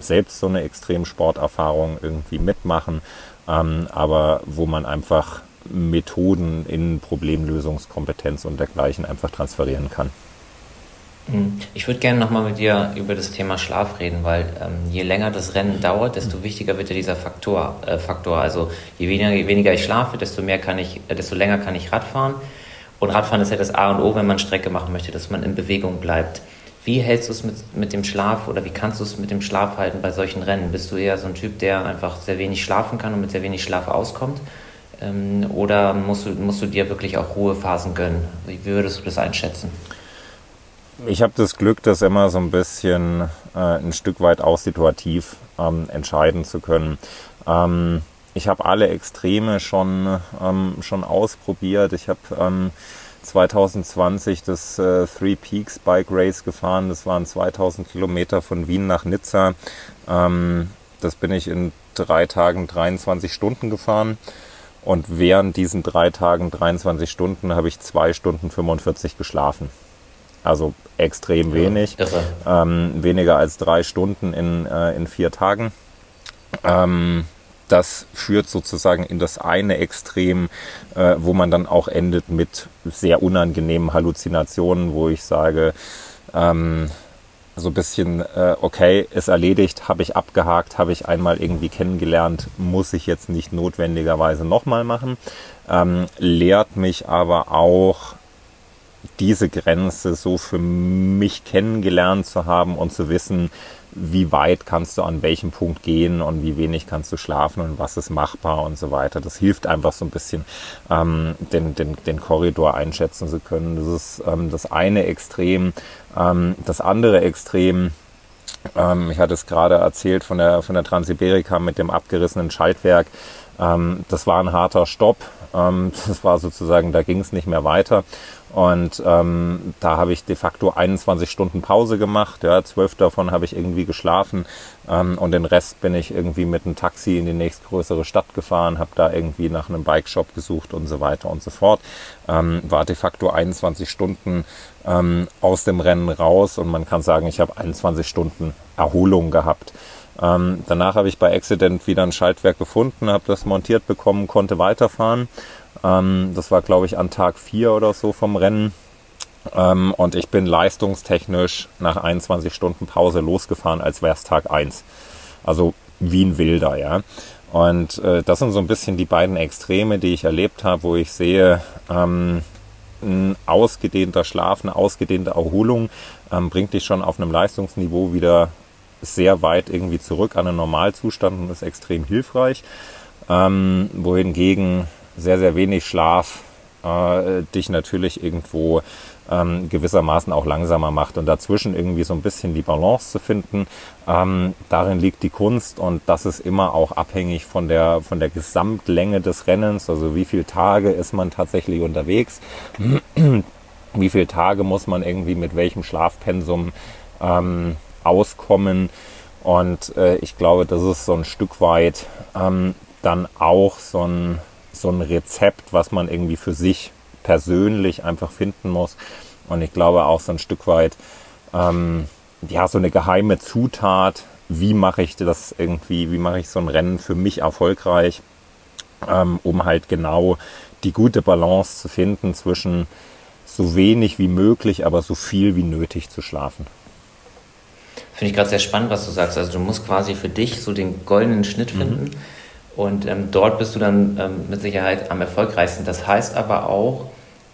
selbst so eine Extremsporterfahrung irgendwie mitmachen, aber wo man einfach Methoden in Problemlösungskompetenz und dergleichen einfach transferieren kann. Hm. Ich würde gerne nochmal mit dir über das Thema Schlaf reden, weil ähm, je länger das Rennen dauert, desto wichtiger wird ja dieser Faktor. Äh, Faktor. Also je weniger, je weniger ich schlafe, desto mehr kann ich, äh, desto länger kann ich Radfahren. Und Radfahren ist ja das A und O, wenn man Strecke machen möchte, dass man in Bewegung bleibt. Wie hältst du es mit, mit dem Schlaf oder wie kannst du es mit dem Schlaf halten bei solchen Rennen? Bist du eher so ein Typ, der einfach sehr wenig schlafen kann und mit sehr wenig Schlaf auskommt? Ähm, oder musst du, musst du dir wirklich auch Ruhephasen gönnen? Wie würdest du das einschätzen? Ich habe das Glück, das immer so ein bisschen äh, ein Stück weit auch situativ ähm, entscheiden zu können. Ähm, ich habe alle Extreme schon, ähm, schon ausprobiert. Ich habe 2020 ähm, das äh, Three Peaks Bike Race gefahren. Das waren 2000 Kilometer von Wien nach Nizza. Ähm, das bin ich in drei Tagen 23 Stunden gefahren. Und während diesen drei Tagen 23 Stunden habe ich zwei Stunden 45 geschlafen. Also extrem wenig. Ja, ähm, weniger als drei Stunden in, äh, in vier Tagen. Ähm, das führt sozusagen in das eine Extrem, äh, wo man dann auch endet mit sehr unangenehmen Halluzinationen, wo ich sage, ähm, so ein bisschen, äh, okay, ist erledigt, habe ich abgehakt, habe ich einmal irgendwie kennengelernt, muss ich jetzt nicht notwendigerweise nochmal machen. Ähm, lehrt mich aber auch diese Grenze so für mich kennengelernt zu haben und zu wissen, wie weit kannst du an welchem Punkt gehen und wie wenig kannst du schlafen und was ist machbar und so weiter. Das hilft einfach so ein bisschen, ähm, den, den, den Korridor einschätzen zu können. Das ist ähm, das eine Extrem. Ähm, das andere Extrem, ähm, ich hatte es gerade erzählt von der, von der Transiberika mit dem abgerissenen Schaltwerk. Ähm, das war ein harter Stopp. Ähm, das war sozusagen, da ging es nicht mehr weiter. Und ähm, da habe ich de facto 21 Stunden Pause gemacht. Ja, zwölf davon habe ich irgendwie geschlafen ähm, und den Rest bin ich irgendwie mit einem Taxi in die nächstgrößere Stadt gefahren, habe da irgendwie nach einem Bike-Shop gesucht und so weiter und so fort. Ähm, war de facto 21 Stunden ähm, aus dem Rennen raus und man kann sagen, ich habe 21 Stunden Erholung gehabt. Ähm, danach habe ich bei Accident wieder ein Schaltwerk gefunden, habe das montiert bekommen, konnte weiterfahren ähm, das war, glaube ich, an Tag 4 oder so vom Rennen. Ähm, und ich bin leistungstechnisch nach 21 Stunden Pause losgefahren, als wäre es Tag 1. Also wie ein Wilder, ja. Und äh, das sind so ein bisschen die beiden Extreme, die ich erlebt habe, wo ich sehe, ähm, ein ausgedehnter Schlaf, eine ausgedehnte Erholung ähm, bringt dich schon auf einem Leistungsniveau wieder sehr weit irgendwie zurück an einen Normalzustand und ist extrem hilfreich. Ähm, wohingegen sehr, sehr wenig Schlaf äh, dich natürlich irgendwo ähm, gewissermaßen auch langsamer macht. Und dazwischen irgendwie so ein bisschen die Balance zu finden, ähm, darin liegt die Kunst und das ist immer auch abhängig von der, von der Gesamtlänge des Rennens, also wie viele Tage ist man tatsächlich unterwegs, wie viele Tage muss man irgendwie mit welchem Schlafpensum ähm, auskommen. Und äh, ich glaube, das ist so ein Stück weit ähm, dann auch so ein, so ein Rezept, was man irgendwie für sich persönlich einfach finden muss. Und ich glaube auch so ein Stück weit, ähm, ja, so eine geheime Zutat, wie mache ich das irgendwie, wie mache ich so ein Rennen für mich erfolgreich, ähm, um halt genau die gute Balance zu finden zwischen so wenig wie möglich, aber so viel wie nötig zu schlafen. Finde ich gerade sehr spannend, was du sagst. Also du musst quasi für dich so den goldenen Schnitt mhm. finden. Mhm. Und ähm, dort bist du dann ähm, mit Sicherheit am erfolgreichsten. Das heißt aber auch,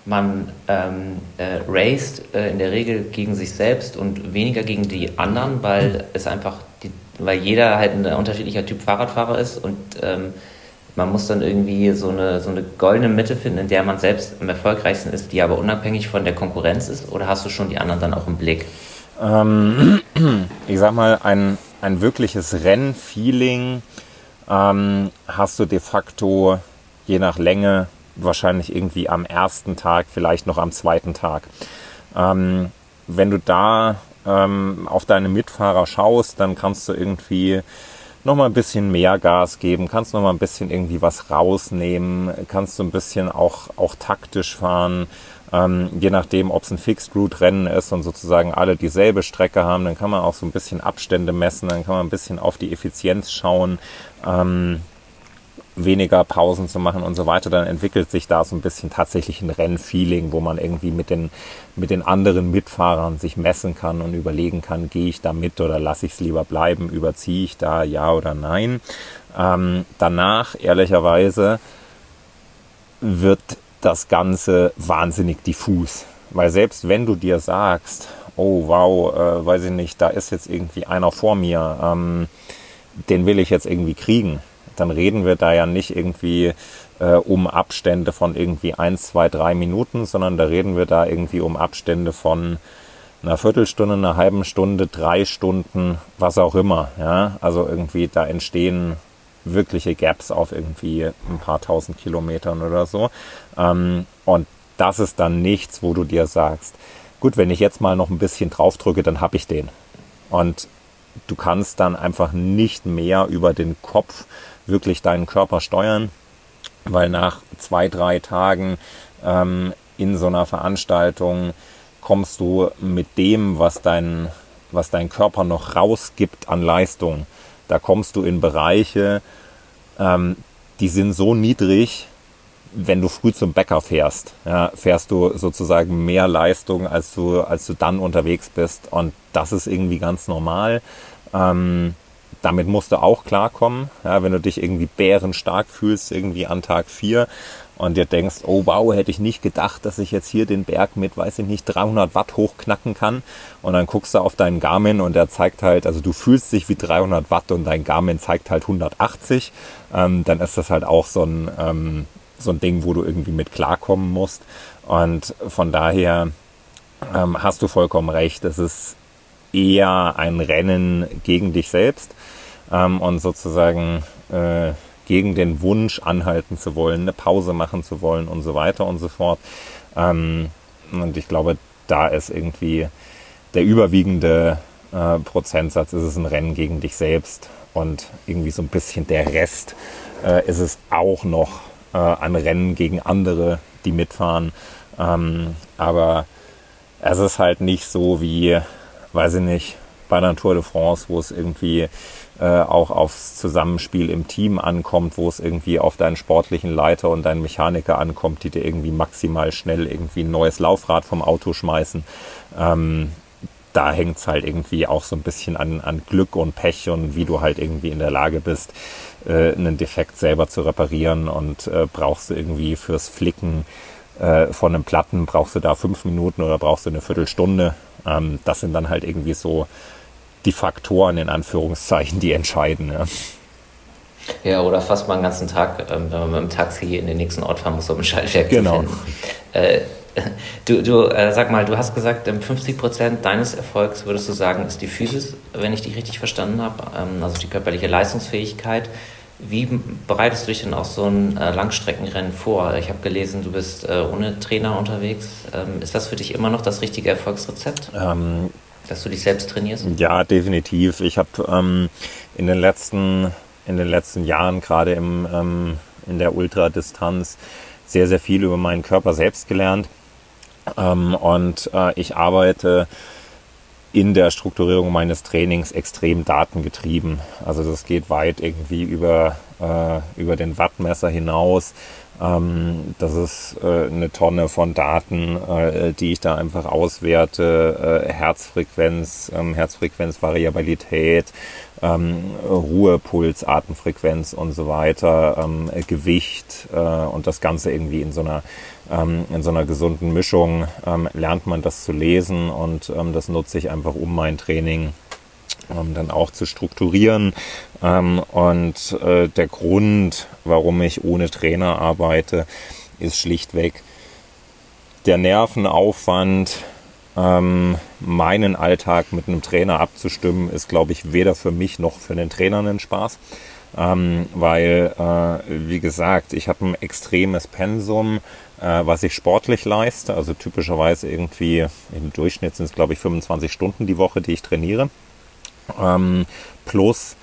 man ähm, äh, raced äh, in der Regel gegen sich selbst und weniger gegen die anderen, weil es einfach, die, weil jeder halt ein unterschiedlicher Typ Fahrradfahrer ist und ähm, man muss dann irgendwie so eine, so eine goldene Mitte finden, in der man selbst am erfolgreichsten ist, die aber unabhängig von der Konkurrenz ist? Oder hast du schon die anderen dann auch im Blick? Ähm, ich sag mal, ein, ein wirkliches Rennfeeling ähm, hast du de facto je nach Länge wahrscheinlich irgendwie am ersten Tag, vielleicht noch am zweiten Tag. Ähm, wenn du da ähm, auf deine Mitfahrer schaust, dann kannst du irgendwie noch mal ein bisschen mehr Gas geben, kannst noch mal ein bisschen irgendwie was rausnehmen, kannst du ein bisschen auch, auch taktisch fahren. Ähm, je nachdem, ob es ein Fixed Route Rennen ist und sozusagen alle dieselbe Strecke haben, dann kann man auch so ein bisschen Abstände messen, dann kann man ein bisschen auf die Effizienz schauen. Ähm, weniger Pausen zu machen und so weiter, dann entwickelt sich da so ein bisschen tatsächlich ein Rennfeeling, wo man irgendwie mit den, mit den anderen Mitfahrern sich messen kann und überlegen kann, gehe ich da mit oder lasse ich es lieber bleiben, überziehe ich da ja oder nein. Ähm, danach, ehrlicherweise, wird das Ganze wahnsinnig diffus. Weil selbst wenn du dir sagst, oh wow, äh, weiß ich nicht, da ist jetzt irgendwie einer vor mir, ähm, den will ich jetzt irgendwie kriegen dann reden wir da ja nicht irgendwie äh, um Abstände von irgendwie 1, 2, 3 Minuten, sondern da reden wir da irgendwie um Abstände von einer Viertelstunde, einer halben Stunde, drei Stunden, was auch immer. Ja? Also irgendwie da entstehen wirkliche Gaps auf irgendwie ein paar tausend Kilometern oder so. Ähm, und das ist dann nichts, wo du dir sagst, gut, wenn ich jetzt mal noch ein bisschen draufdrücke, dann habe ich den. Und du kannst dann einfach nicht mehr über den Kopf wirklich deinen Körper steuern, weil nach zwei, drei Tagen ähm, in so einer Veranstaltung kommst du mit dem, was dein, was dein Körper noch rausgibt an Leistung, da kommst du in Bereiche, ähm, die sind so niedrig, wenn du früh zum Bäcker fährst, ja, fährst du sozusagen mehr Leistung, als du, als du dann unterwegs bist. Und das ist irgendwie ganz normal. Ähm, damit musst du auch klarkommen. Ja, wenn du dich irgendwie bärenstark fühlst, irgendwie an Tag 4 und dir denkst, oh wow, hätte ich nicht gedacht, dass ich jetzt hier den Berg mit, weiß ich nicht, 300 Watt hochknacken kann. Und dann guckst du auf deinen Garmin und der zeigt halt, also du fühlst dich wie 300 Watt und dein Garmin zeigt halt 180. Ähm, dann ist das halt auch so ein, ähm, so ein Ding, wo du irgendwie mit klarkommen musst. Und von daher ähm, hast du vollkommen recht. Es ist eher ein Rennen gegen dich selbst ähm, und sozusagen äh, gegen den Wunsch anhalten zu wollen, eine Pause machen zu wollen und so weiter und so fort. Ähm, und ich glaube, da ist irgendwie der überwiegende äh, Prozentsatz, ist es ein Rennen gegen dich selbst und irgendwie so ein bisschen der Rest äh, ist es auch noch äh, ein Rennen gegen andere, die mitfahren. Ähm, aber es ist halt nicht so wie, weiß ich nicht, bei einer Tour de France, wo es irgendwie äh, auch aufs Zusammenspiel im Team ankommt, wo es irgendwie auf deinen sportlichen Leiter und deinen Mechaniker ankommt, die dir irgendwie maximal schnell irgendwie ein neues Laufrad vom Auto schmeißen. Ähm, da hängt es halt irgendwie auch so ein bisschen an, an Glück und Pech und wie du halt irgendwie in der Lage bist, äh, einen Defekt selber zu reparieren und äh, brauchst du irgendwie fürs Flicken äh, von einem Platten, brauchst du da fünf Minuten oder brauchst du eine Viertelstunde. Ähm, das sind dann halt irgendwie so die Faktoren in Anführungszeichen, die entscheiden. Ja. Ja, oder fast mal einen ganzen Tag, ähm, wenn man mit dem Taxi in den nächsten Ort fahren muss, um ein Schaltwerk genau. zu finden. Äh, du, du äh, sag mal, du hast gesagt, 50 ähm, Prozent deines Erfolgs, würdest du sagen, ist die Physis, wenn ich dich richtig verstanden habe, ähm, also die körperliche Leistungsfähigkeit. Wie bereitest du dich denn auf so ein äh, Langstreckenrennen vor? Ich habe gelesen, du bist äh, ohne Trainer unterwegs. Ähm, ist das für dich immer noch das richtige Erfolgsrezept? Ähm, dass du dich selbst trainierst? Ja, definitiv. Ich habe ähm, in den letzten in den letzten Jahren, gerade im, ähm, in der Ultradistanz, sehr, sehr viel über meinen Körper selbst gelernt. Ähm, und äh, ich arbeite in der Strukturierung meines Trainings extrem datengetrieben. Also das geht weit irgendwie über, äh, über den Wattmesser hinaus. Ähm, das ist äh, eine Tonne von Daten, äh, die ich da einfach auswerte. Äh, Herzfrequenz, ähm, Herzfrequenzvariabilität, ähm, Ruhe, Puls, Atemfrequenz und so weiter, ähm, Gewicht äh, und das Ganze irgendwie in so einer in so einer gesunden Mischung ähm, lernt man das zu lesen und ähm, das nutze ich einfach um mein Training ähm, dann auch zu strukturieren. und äh, der Grund, warum ich ohne Trainer arbeite, ist schlichtweg der Nervenaufwand, ähm, meinen Alltag mit einem Trainer abzustimmen, ist, glaube ich, weder für mich noch für den Trainer ein Spaß. Ähm, weil, äh, wie gesagt, ich habe ein extremes Pensum, äh, was ich sportlich leiste. Also typischerweise irgendwie im Durchschnitt sind es, glaube ich, 25 Stunden die Woche, die ich trainiere. Ähm, plus,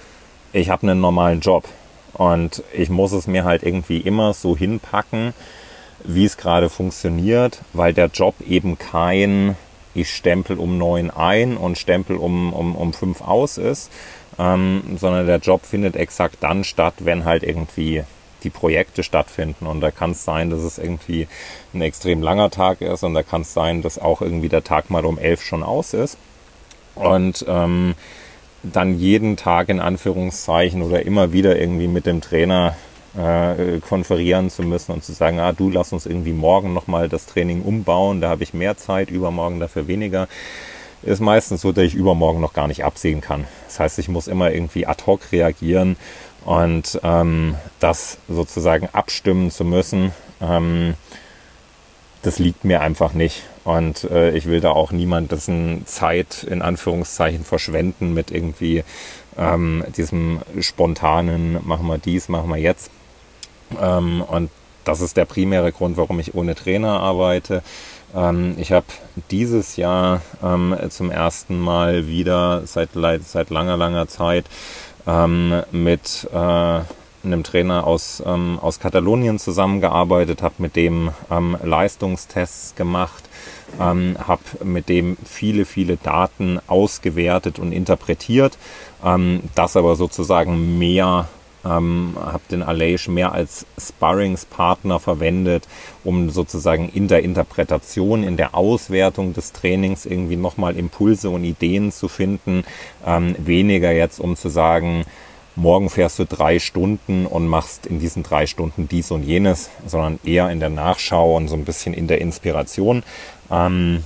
ich habe einen normalen Job. Und ich muss es mir halt irgendwie immer so hinpacken, wie es gerade funktioniert, weil der Job eben kein ich stempel um neun ein und stempel um, um, um fünf aus ist, ähm, sondern der Job findet exakt dann statt, wenn halt irgendwie die Projekte stattfinden. Und da kann es sein, dass es irgendwie ein extrem langer Tag ist und da kann es sein, dass auch irgendwie der Tag mal um elf schon aus ist. Und ähm, dann jeden Tag in Anführungszeichen oder immer wieder irgendwie mit dem Trainer äh, konferieren zu müssen und zu sagen, ah, du lass uns irgendwie morgen nochmal das Training umbauen, da habe ich mehr Zeit, übermorgen dafür weniger, ist meistens so, dass ich übermorgen noch gar nicht absehen kann. Das heißt, ich muss immer irgendwie ad hoc reagieren und ähm, das sozusagen abstimmen zu müssen, ähm, das liegt mir einfach nicht. Und äh, ich will da auch niemand dessen Zeit in Anführungszeichen verschwenden mit irgendwie ähm, diesem spontanen, machen wir dies, machen wir jetzt. Ähm, und das ist der primäre Grund, warum ich ohne Trainer arbeite. Ähm, ich habe dieses Jahr ähm, zum ersten Mal wieder seit, seit langer, langer Zeit ähm, mit äh, einem Trainer aus, ähm, aus Katalonien zusammengearbeitet, habe mit dem ähm, Leistungstests gemacht, ähm, habe mit dem viele, viele Daten ausgewertet und interpretiert, ähm, das aber sozusagen mehr ähm, habe den Aleix mehr als Sparringspartner verwendet, um sozusagen in der Interpretation, in der Auswertung des Trainings irgendwie nochmal Impulse und Ideen zu finden. Ähm, weniger jetzt, um zu sagen, morgen fährst du drei Stunden und machst in diesen drei Stunden dies und jenes, sondern eher in der Nachschau und so ein bisschen in der Inspiration. Ähm,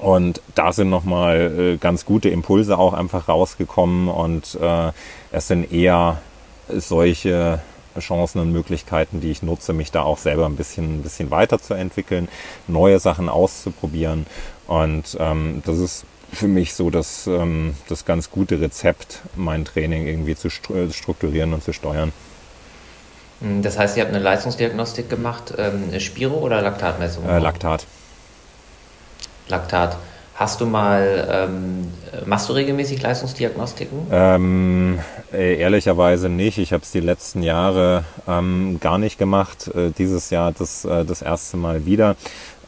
und da sind nochmal äh, ganz gute Impulse auch einfach rausgekommen und äh, es sind eher solche Chancen und Möglichkeiten, die ich nutze, mich da auch selber ein bisschen, ein bisschen weiterzuentwickeln, neue Sachen auszuprobieren. Und ähm, das ist für mich so das, ähm, das ganz gute Rezept, mein Training irgendwie zu strukturieren und zu steuern. Hm, das heißt, ihr habt eine Leistungsdiagnostik gemacht, ähm, Spiro oder Laktatmessung? Äh, Laktat. Laktat. Hast du mal, ähm, machst du regelmäßig Leistungsdiagnostiken? Ähm, äh, ehrlicherweise nicht. Ich habe es die letzten Jahre ähm, gar nicht gemacht. Äh, dieses Jahr das, äh, das erste Mal wieder.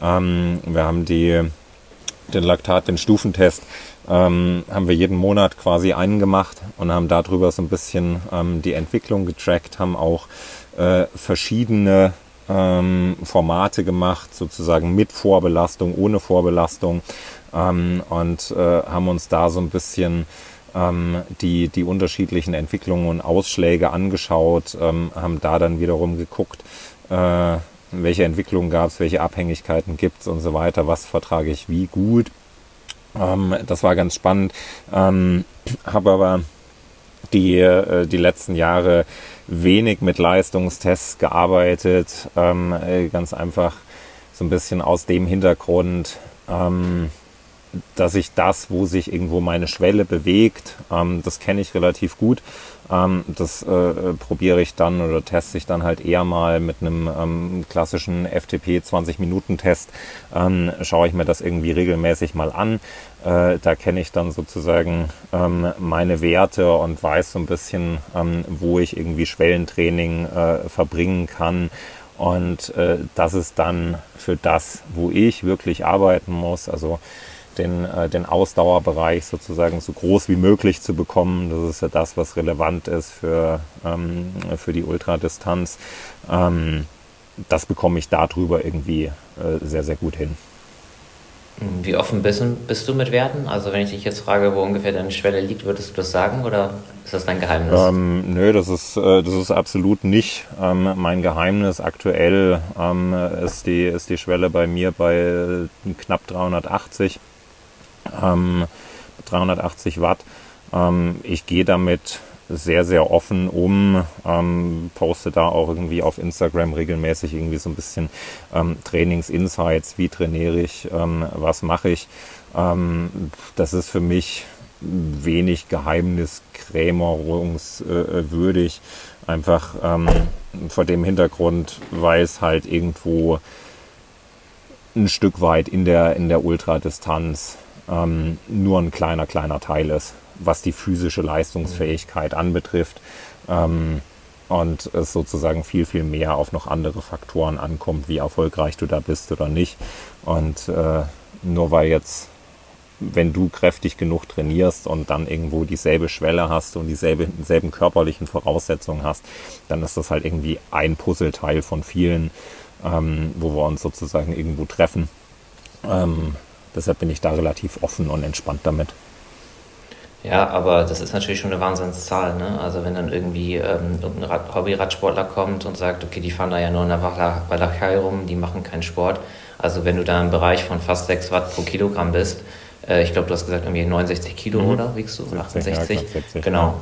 Ähm, wir haben die, den Laktat, den Stufentest, ähm, haben wir jeden Monat quasi einen gemacht und haben darüber so ein bisschen ähm, die Entwicklung getrackt, haben auch äh, verschiedene ähm, Formate gemacht, sozusagen mit Vorbelastung, ohne Vorbelastung ähm, und äh, haben uns da so ein bisschen ähm, die, die unterschiedlichen Entwicklungen und Ausschläge angeschaut, ähm, haben da dann wiederum geguckt, äh, welche Entwicklungen gab es, welche Abhängigkeiten gibt es und so weiter, was vertrage ich wie gut. Ähm, das war ganz spannend. Ähm, habe aber die, äh, die letzten Jahre wenig mit Leistungstests gearbeitet, ähm, äh, ganz einfach so ein bisschen aus dem Hintergrund, ähm, dass ich das, wo sich irgendwo meine Schwelle bewegt, ähm, das kenne ich relativ gut. Ähm, das äh, probiere ich dann oder teste ich dann halt eher mal mit einem ähm, klassischen FTP 20-Minuten-Test. Ähm, schaue ich mir das irgendwie regelmäßig mal an. Äh, da kenne ich dann sozusagen ähm, meine Werte und weiß so ein bisschen, ähm, wo ich irgendwie Schwellentraining äh, verbringen kann. Und äh, das ist dann für das, wo ich wirklich arbeiten muss. Also den, äh, den Ausdauerbereich sozusagen so groß wie möglich zu bekommen. Das ist ja das, was relevant ist für, ähm, für die Ultradistanz. Ähm, das bekomme ich darüber irgendwie äh, sehr, sehr gut hin. Wie offen bist, bist, du mit Werten? Also wenn ich dich jetzt frage, wo ungefähr deine Schwelle liegt, würdest du das sagen oder ist das dein Geheimnis? Ähm, nö, das ist, äh, das ist absolut nicht ähm, mein Geheimnis. Aktuell ähm, ist, die, ist die Schwelle bei mir bei knapp 380 ähm, 380 Watt. Ähm, ich gehe damit sehr, sehr offen um, ähm, poste da auch irgendwie auf Instagram regelmäßig irgendwie so ein bisschen ähm, Trainingsinsights, wie trainiere ich, ähm, was mache ich. Ähm, das ist für mich wenig geheimniskrämerungswürdig, einfach ähm, vor dem Hintergrund, weil es halt irgendwo ein Stück weit in der, in der Ultradistanz ähm, nur ein kleiner, kleiner Teil ist, was die physische Leistungsfähigkeit mhm. anbetrifft. Ähm, und es sozusagen viel, viel mehr auf noch andere Faktoren ankommt, wie erfolgreich du da bist oder nicht. Und äh, nur weil jetzt, wenn du kräftig genug trainierst und dann irgendwo dieselbe Schwelle hast und dieselbe, dieselben körperlichen Voraussetzungen hast, dann ist das halt irgendwie ein Puzzleteil von vielen, ähm, wo wir uns sozusagen irgendwo treffen. Ähm, Deshalb bin ich da relativ offen und entspannt damit. Ja, aber das ist natürlich schon eine Wahnsinnszahl. Ne? Also wenn dann irgendwie ähm, ein Hobby-Radsportler kommt und sagt, okay, die fahren da ja nur in der Walachei rum, die machen keinen Sport. Also wenn du da im Bereich von fast 6 Watt pro Kilogramm bist, äh, ich glaube, du hast gesagt, irgendwie 69 Kilo, mhm. oder? Wiegst du? 70, 68? Ja, 70, genau.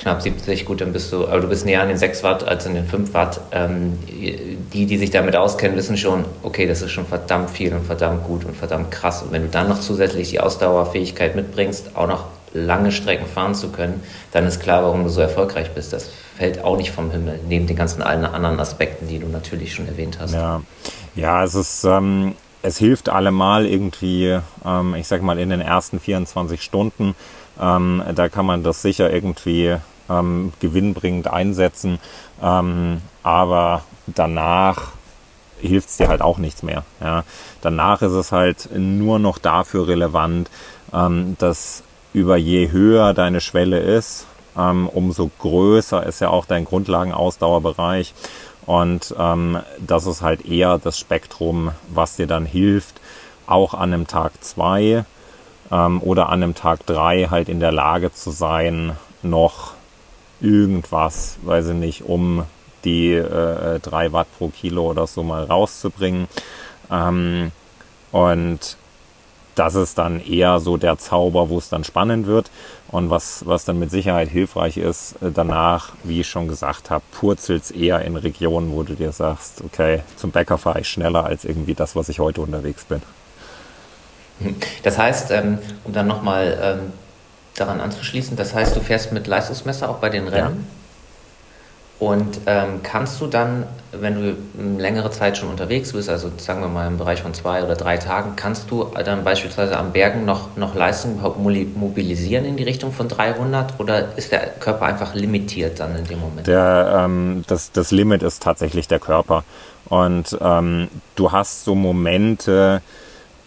Knapp 70, gut, dann bist du, aber du bist näher an den 6 Watt als an den 5 Watt. Ähm, die, die sich damit auskennen, wissen schon, okay, das ist schon verdammt viel und verdammt gut und verdammt krass. Und wenn du dann noch zusätzlich die Ausdauerfähigkeit mitbringst, auch noch lange Strecken fahren zu können, dann ist klar, warum du so erfolgreich bist. Das fällt auch nicht vom Himmel, neben den ganzen allen anderen Aspekten, die du natürlich schon erwähnt hast. Ja, ja es ist. Ähm es hilft allemal irgendwie, ähm, ich sag mal, in den ersten 24 Stunden. Ähm, da kann man das sicher irgendwie ähm, gewinnbringend einsetzen. Ähm, aber danach hilft es dir halt auch nichts mehr. Ja. Danach ist es halt nur noch dafür relevant, ähm, dass über je höher deine Schwelle ist, ähm, umso größer ist ja auch dein Grundlagenausdauerbereich. Und ähm, das ist halt eher das Spektrum, was dir dann hilft, auch an einem Tag zwei ähm, oder an einem Tag drei halt in der Lage zu sein, noch irgendwas, weiß ich nicht, um die äh, 3 Watt pro Kilo oder so mal rauszubringen. Ähm, und das ist dann eher so der Zauber, wo es dann spannend wird. Und was, was dann mit Sicherheit hilfreich ist, äh, danach, wie ich schon gesagt habe, purzelt es eher in Regionen, wo du dir sagst, okay, zum Bäcker fahre ich schneller als irgendwie das, was ich heute unterwegs bin. Das heißt, ähm, um dann nochmal ähm, daran anzuschließen. Das heißt, du fährst mit Leistungsmesser auch bei den Rennen. Ja. Und ähm, kannst du dann, wenn du längere Zeit schon unterwegs bist, also sagen wir mal im Bereich von zwei oder drei Tagen, kannst du dann beispielsweise am Bergen noch, noch Leistung mobilisieren in die Richtung von 300 oder ist der Körper einfach limitiert dann in dem Moment? Der, ähm, das, das Limit ist tatsächlich der Körper. Und ähm, du hast so Momente,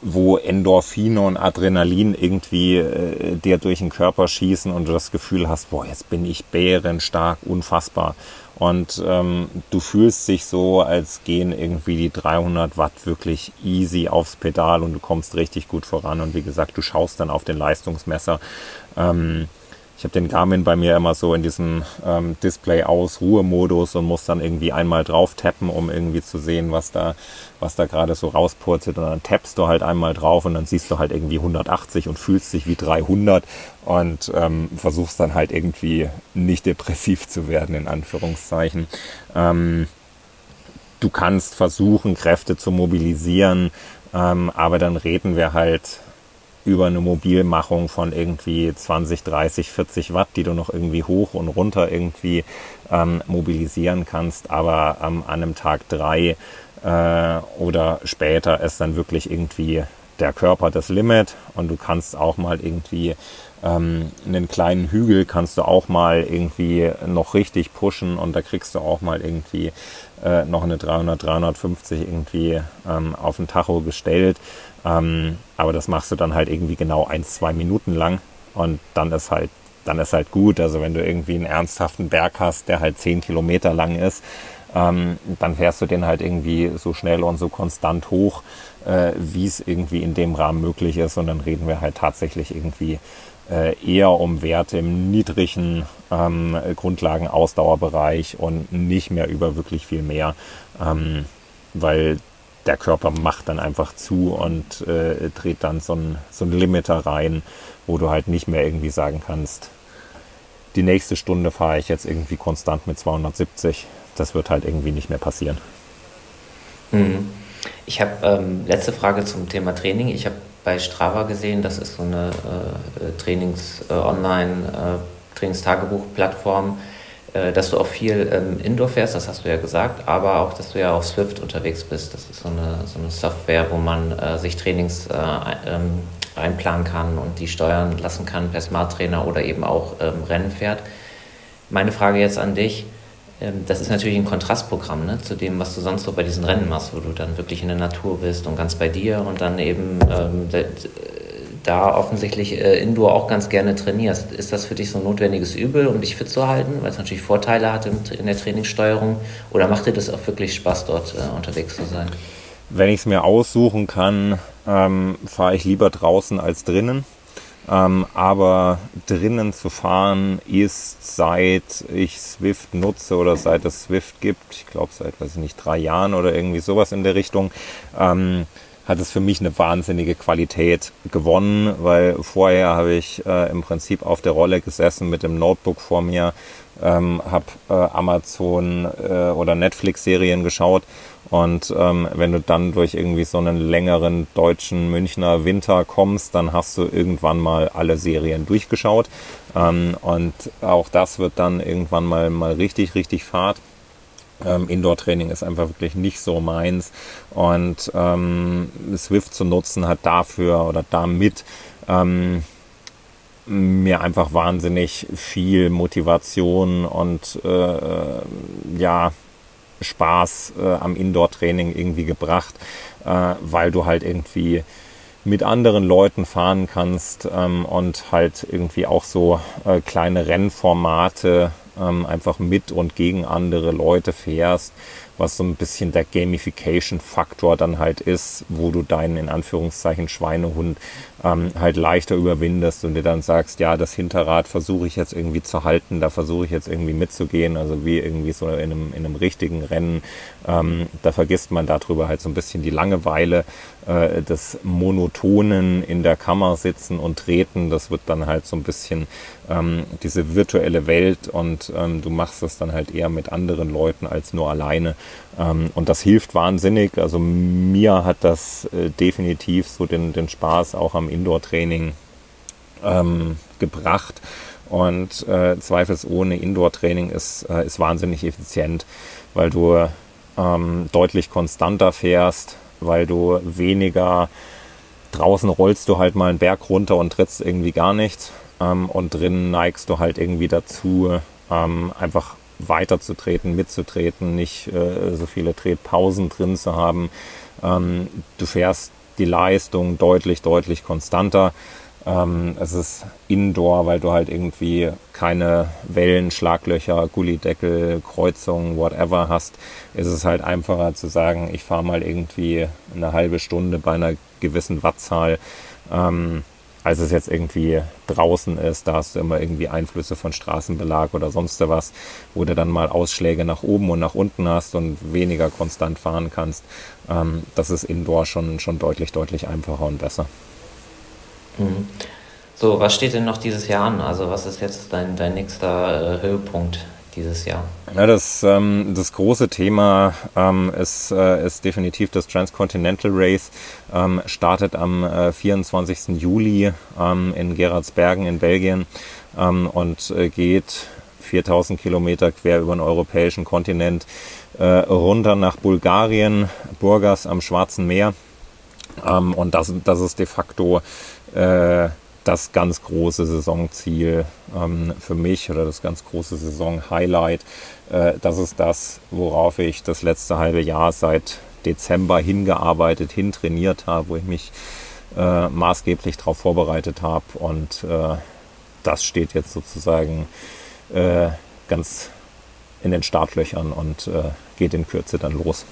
wo Endorphine und Adrenalin irgendwie äh, dir durch den Körper schießen und du das Gefühl hast, boah, jetzt bin ich bärenstark, unfassbar. Und ähm, du fühlst dich so, als gehen irgendwie die 300 Watt wirklich easy aufs Pedal und du kommst richtig gut voran. Und wie gesagt, du schaust dann auf den Leistungsmesser. Ähm, ich habe den Garmin bei mir immer so in diesem ähm, Display aus Ruhemodus und muss dann irgendwie einmal drauf tappen, um irgendwie zu sehen, was da, was da gerade so rauspurzelt. Und dann tappst du halt einmal drauf und dann siehst du halt irgendwie 180 und fühlst dich wie 300 und ähm, versuchst dann halt irgendwie nicht depressiv zu werden, in Anführungszeichen. Ähm, du kannst versuchen, Kräfte zu mobilisieren, ähm, aber dann reden wir halt über eine Mobilmachung von irgendwie 20, 30, 40 Watt, die du noch irgendwie hoch und runter irgendwie ähm, mobilisieren kannst. Aber ähm, an einem Tag drei äh, oder später ist dann wirklich irgendwie der Körper das Limit und du kannst auch mal irgendwie ähm, einen kleinen Hügel kannst du auch mal irgendwie noch richtig pushen und da kriegst du auch mal irgendwie äh, noch eine 300, 350 irgendwie ähm, auf den Tacho gestellt. Ähm, aber das machst du dann halt irgendwie genau ein, zwei Minuten lang und dann ist halt, dann ist halt gut. Also wenn du irgendwie einen ernsthaften Berg hast, der halt zehn Kilometer lang ist, ähm, dann fährst du den halt irgendwie so schnell und so konstant hoch, äh, wie es irgendwie in dem Rahmen möglich ist. Und dann reden wir halt tatsächlich irgendwie eher um Werte im niedrigen ähm, Grundlagenausdauerbereich und nicht mehr über wirklich viel mehr, ähm, weil der Körper macht dann einfach zu und äh, dreht dann so ein, so ein Limiter rein, wo du halt nicht mehr irgendwie sagen kannst, die nächste Stunde fahre ich jetzt irgendwie konstant mit 270. Das wird halt irgendwie nicht mehr passieren. Mhm. Ich habe ähm, letzte Frage zum Thema Training. Ich habe bei Strava gesehen, das ist so eine äh, Trainings äh, äh, äh, dass du auch viel ähm, Indoor fährst, das hast du ja gesagt, aber auch, dass du ja auf Swift unterwegs bist. Das ist so eine, so eine Software, wo man äh, sich Trainings äh, ähm, einplanen kann und die steuern lassen kann per Smart Trainer oder eben auch ähm, Rennen fährt. Meine Frage jetzt an dich, das ist natürlich ein Kontrastprogramm ne, zu dem, was du sonst so bei diesen Rennen machst, wo du dann wirklich in der Natur bist und ganz bei dir und dann eben ähm, da offensichtlich äh, Indoor auch ganz gerne trainierst. Ist das für dich so ein notwendiges Übel, um dich fit zu halten, weil es natürlich Vorteile hat in, in der Trainingssteuerung? Oder macht dir das auch wirklich Spaß, dort äh, unterwegs zu sein? Wenn ich es mir aussuchen kann, ähm, fahre ich lieber draußen als drinnen. Ähm, aber drinnen zu fahren ist seit ich Swift nutze oder seit es Swift gibt, ich glaube seit, weiß ich nicht, drei Jahren oder irgendwie sowas in der Richtung, ähm, hat es für mich eine wahnsinnige Qualität gewonnen, weil vorher habe ich äh, im Prinzip auf der Rolle gesessen mit dem Notebook vor mir, ähm, habe äh, Amazon äh, oder Netflix-Serien geschaut und ähm, wenn du dann durch irgendwie so einen längeren deutschen Münchner Winter kommst, dann hast du irgendwann mal alle Serien durchgeschaut ähm, und auch das wird dann irgendwann mal mal richtig richtig Fahrt. Ähm, Indoor-Training ist einfach wirklich nicht so meins. Und ähm, Swift zu nutzen hat dafür oder damit ähm, mir einfach wahnsinnig viel Motivation und äh, ja, Spaß äh, am Indoor-Training irgendwie gebracht, äh, weil du halt irgendwie mit anderen Leuten fahren kannst ähm, und halt irgendwie auch so äh, kleine Rennformate ähm, einfach mit und gegen andere Leute fährst was so ein bisschen der Gamification-Faktor dann halt ist, wo du deinen in Anführungszeichen Schweinehund ähm, halt leichter überwindest und dir dann sagst, ja, das Hinterrad versuche ich jetzt irgendwie zu halten, da versuche ich jetzt irgendwie mitzugehen, also wie irgendwie so in einem, in einem richtigen Rennen, ähm, da vergisst man darüber halt so ein bisschen die Langeweile äh, des Monotonen in der Kammer sitzen und treten, das wird dann halt so ein bisschen ähm, diese virtuelle Welt und ähm, du machst das dann halt eher mit anderen Leuten als nur alleine. Ähm, und das hilft wahnsinnig. Also mir hat das äh, definitiv so den, den Spaß auch am Indoor-Training ähm, gebracht. Und äh, zweifelsohne Indoor-Training ist, äh, ist wahnsinnig effizient, weil du ähm, deutlich konstanter fährst, weil du weniger draußen rollst du halt mal einen Berg runter und trittst irgendwie gar nichts. Ähm, und drinnen neigst du halt irgendwie dazu, ähm, einfach weiterzutreten, mitzutreten, nicht äh, so viele Tretpausen drin zu haben. Ähm, du fährst die Leistung deutlich, deutlich konstanter. Ähm, es ist Indoor, weil du halt irgendwie keine Wellen, Schlaglöcher, Gullideckel, Kreuzungen, whatever hast. Ist es halt einfacher zu sagen, ich fahre mal irgendwie eine halbe Stunde bei einer gewissen Wattzahl. Ähm, als es jetzt irgendwie draußen ist. Da hast du immer irgendwie Einflüsse von Straßenbelag oder sonst was, wo du dann mal Ausschläge nach oben und nach unten hast und weniger konstant fahren kannst. Ähm, das ist indoor schon, schon deutlich, deutlich einfacher und besser. Mhm. So, was steht denn noch dieses Jahr an? Also was ist jetzt dein, dein nächster äh, Höhepunkt dieses Jahr? Ja, das, ähm, das große Thema ähm, ist, äh, ist definitiv das Transcontinental Race. Ähm, startet am äh, 24. Juli ähm, in Gerardsbergen in Belgien ähm, und äh, geht 4000 Kilometer quer über den europäischen Kontinent runter nach Bulgarien, Burgas am Schwarzen Meer. Ähm, und das, das ist de facto äh, das ganz große Saisonziel ähm, für mich oder das ganz große Saison-Highlight. Äh, das ist das, worauf ich das letzte halbe Jahr seit Dezember hingearbeitet, hintrainiert habe, wo ich mich äh, maßgeblich darauf vorbereitet habe. Und äh, das steht jetzt sozusagen äh, ganz in den Startlöchern und äh, geht in Kürze dann los.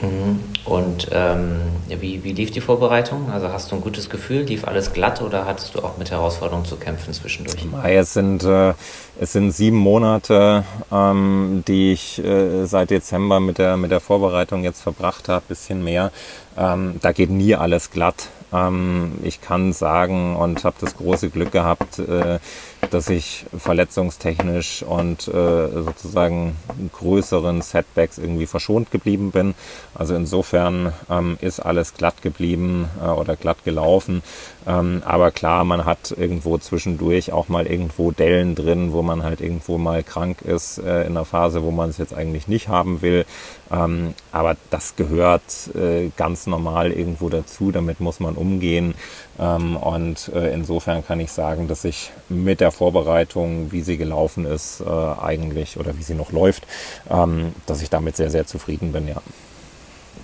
Mhm. Und ähm, wie, wie lief die Vorbereitung? Also hast du ein gutes Gefühl? Lief alles glatt oder hattest du auch mit Herausforderungen zu kämpfen zwischendurch? Es sind, äh, es sind sieben Monate, ähm, die ich äh, seit Dezember mit der, mit der Vorbereitung jetzt verbracht habe, bisschen mehr. Ähm, da geht nie alles glatt. Ähm, ich kann sagen und habe das große Glück gehabt, äh, dass ich verletzungstechnisch und äh, sozusagen größeren Setbacks irgendwie verschont geblieben bin. Also insofern ähm, ist alles glatt geblieben äh, oder glatt gelaufen. Ähm, aber klar, man hat irgendwo zwischendurch auch mal irgendwo Dellen drin, wo man halt irgendwo mal krank ist äh, in einer Phase, wo man es jetzt eigentlich nicht haben will. Ähm, aber das gehört äh, ganz normal irgendwo dazu. Damit muss man umgehen. Ähm, und äh, insofern kann ich sagen, dass ich mit der Vorbereitung, wie sie gelaufen ist, äh, eigentlich oder wie sie noch läuft, ähm, dass ich damit sehr, sehr zufrieden bin, ja.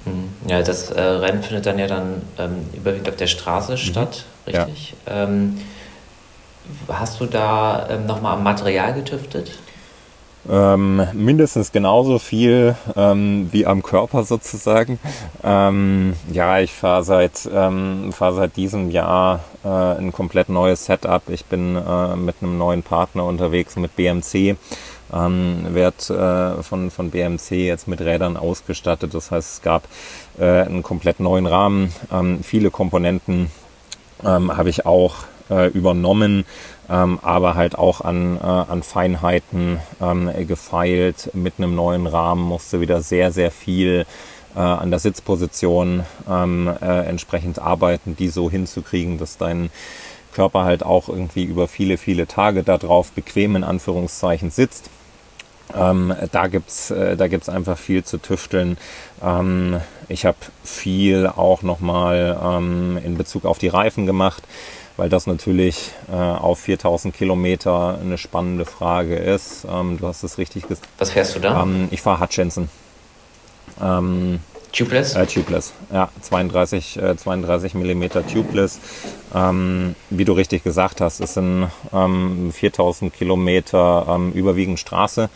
Mhm. Ja, das äh, Rennen findet dann ja dann ähm, überwiegend auf der Straße mhm. statt, richtig? Ja. Ähm, hast du da ähm, nochmal am Material getüftet? Ähm, mindestens genauso viel ähm, wie am Körper sozusagen. Ähm, ja, ich fahre seit, ähm, fahr seit diesem Jahr äh, ein komplett neues Setup. Ich bin äh, mit einem neuen Partner unterwegs mit BMC. Ähm, werde äh, von, von BMC jetzt mit Rädern ausgestattet. Das heißt, es gab äh, einen komplett neuen Rahmen. Ähm, viele Komponenten ähm, habe ich auch äh, übernommen ähm, aber halt auch an, äh, an Feinheiten ähm, gefeilt. Mit einem neuen Rahmen musste wieder sehr, sehr viel äh, an der Sitzposition ähm, äh, entsprechend arbeiten, die so hinzukriegen, dass dein Körper halt auch irgendwie über viele, viele Tage darauf bequem in Anführungszeichen sitzt. Ähm, da gibt's äh, da gibt's einfach viel zu tüfteln. Ähm, ich habe viel auch nochmal ähm, in Bezug auf die Reifen gemacht weil das natürlich äh, auf 4000 Kilometer eine spannende Frage ist. Ähm, du hast es richtig gesagt. Was fährst du da? Ähm, ich fahre Hutchinson. Ähm, tubeless? Äh, tubeless, ja, 32, äh, 32 mm tubeless. Ähm, wie du richtig gesagt hast, es sind 4000 ähm, Kilometer ähm, überwiegend Straße.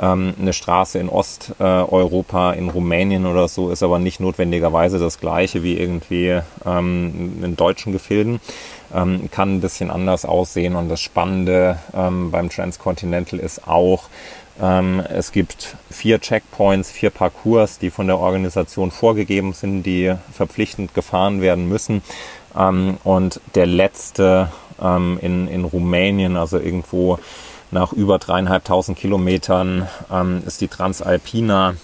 Ähm, eine Straße in Osteuropa, in Rumänien oder so, ist aber nicht notwendigerweise das gleiche wie irgendwie in deutschen Gefilden ähm, kann ein bisschen anders aussehen. Und das Spannende ähm, beim Transcontinental ist auch, ähm, es gibt vier Checkpoints, vier Parcours, die von der Organisation vorgegeben sind, die verpflichtend gefahren werden müssen. Ähm, und der letzte ähm, in, in Rumänien, also irgendwo nach über dreieinhalbtausend Kilometern, ähm, ist die Transalpina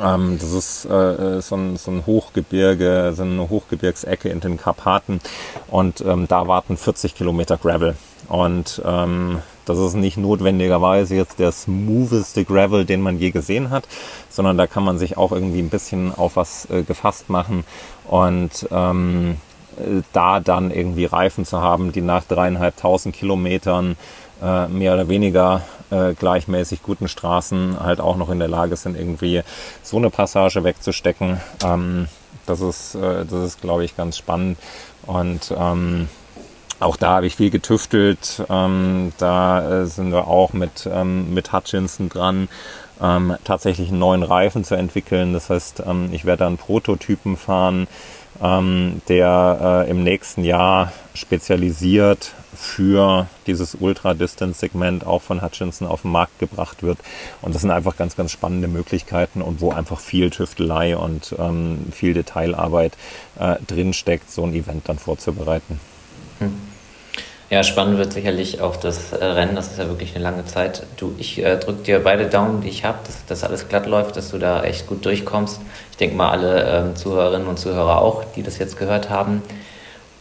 ähm, das ist äh, so, ein, so ein Hochgebirge, so eine Hochgebirgsecke in den Karpaten und ähm, da warten 40 Kilometer Gravel. Und ähm, das ist nicht notwendigerweise jetzt der smootheste Gravel, den man je gesehen hat, sondern da kann man sich auch irgendwie ein bisschen auf was äh, gefasst machen und ähm, äh, da dann irgendwie Reifen zu haben, die nach dreieinhalbtausend Kilometern äh, mehr oder weniger äh, gleichmäßig guten Straßen halt auch noch in der Lage sind, irgendwie so eine Passage wegzustecken. Ähm, das ist, äh, das ist, glaube ich, ganz spannend. Und ähm, auch da habe ich viel getüftelt. Ähm, da äh, sind wir auch mit, ähm, mit Hutchinson dran, ähm, tatsächlich einen neuen Reifen zu entwickeln. Das heißt, ähm, ich werde dann Prototypen fahren ähm, der äh, im nächsten Jahr spezialisiert für dieses Ultra-Distance-Segment auch von Hutchinson auf den Markt gebracht wird. Und das sind einfach ganz, ganz spannende Möglichkeiten und wo einfach viel Tüftelei und ähm, viel Detailarbeit äh, drinsteckt, so ein Event dann vorzubereiten. Hm. Ja, spannend wird sicherlich auch das äh, Rennen. Das ist ja wirklich eine lange Zeit. Du, ich äh, drücke dir beide Daumen, die ich habe, dass das alles glatt läuft, dass du da echt gut durchkommst. Ich denke mal, alle ähm, Zuhörerinnen und Zuhörer auch, die das jetzt gehört haben.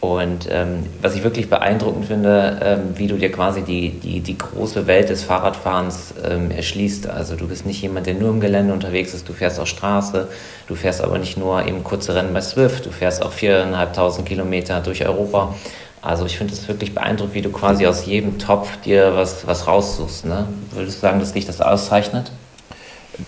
Und ähm, was ich wirklich beeindruckend finde, ähm, wie du dir quasi die, die, die große Welt des Fahrradfahrens ähm, erschließt. Also du bist nicht jemand, der nur im Gelände unterwegs ist, du fährst auf Straße, du fährst aber nicht nur eben kurze Rennen bei Swift, du fährst auch viereinhalbtausend Kilometer durch Europa. Also ich finde es wirklich beeindruckend, wie du quasi aus jedem Topf dir was, was raussuchst. Ne? Würdest du sagen, dass dich das auszeichnet?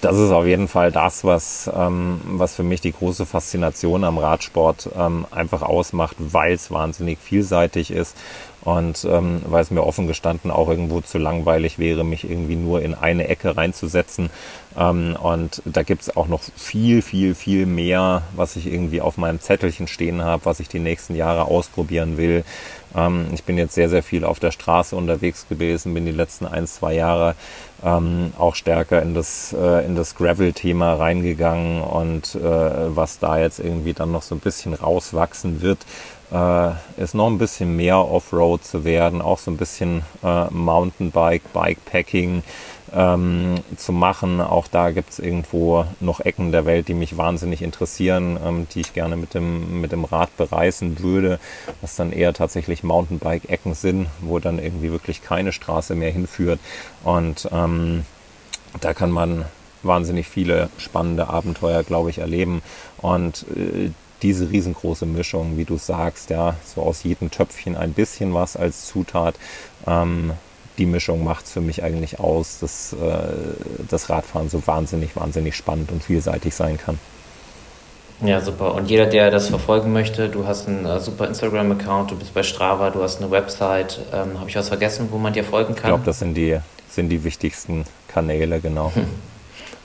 Das ist auf jeden Fall das, was, ähm, was für mich die große Faszination am Radsport ähm, einfach ausmacht, weil es wahnsinnig vielseitig ist und ähm, weil es mir offen gestanden auch irgendwo zu langweilig wäre, mich irgendwie nur in eine Ecke reinzusetzen. Ähm, und da gibt es auch noch viel, viel, viel mehr, was ich irgendwie auf meinem Zettelchen stehen habe, was ich die nächsten Jahre ausprobieren will. Ähm, ich bin jetzt sehr, sehr viel auf der Straße unterwegs gewesen, bin die letzten ein, zwei Jahre ähm, auch stärker in das, äh, in das Gravel-Thema reingegangen und äh, was da jetzt irgendwie dann noch so ein bisschen rauswachsen wird, ist noch ein bisschen mehr Offroad zu werden, auch so ein bisschen äh, Mountainbike, Bikepacking ähm, zu machen. Auch da gibt es irgendwo noch Ecken der Welt, die mich wahnsinnig interessieren, ähm, die ich gerne mit dem, mit dem Rad bereisen würde, was dann eher tatsächlich Mountainbike-Ecken sind, wo dann irgendwie wirklich keine Straße mehr hinführt. Und ähm, da kann man wahnsinnig viele spannende Abenteuer, glaube ich, erleben. Und äh, diese riesengroße Mischung, wie du sagst, ja, so aus jedem Töpfchen ein bisschen was als Zutat. Ähm, die Mischung macht es für mich eigentlich aus, dass äh, das Radfahren so wahnsinnig, wahnsinnig spannend und vielseitig sein kann. Ja, super. Und jeder, der das verfolgen möchte, du hast einen äh, super Instagram-Account, du bist bei Strava, du hast eine Website. Ähm, Habe ich was vergessen, wo man dir folgen kann? Ich glaube, das sind die, sind die wichtigsten Kanäle, genau.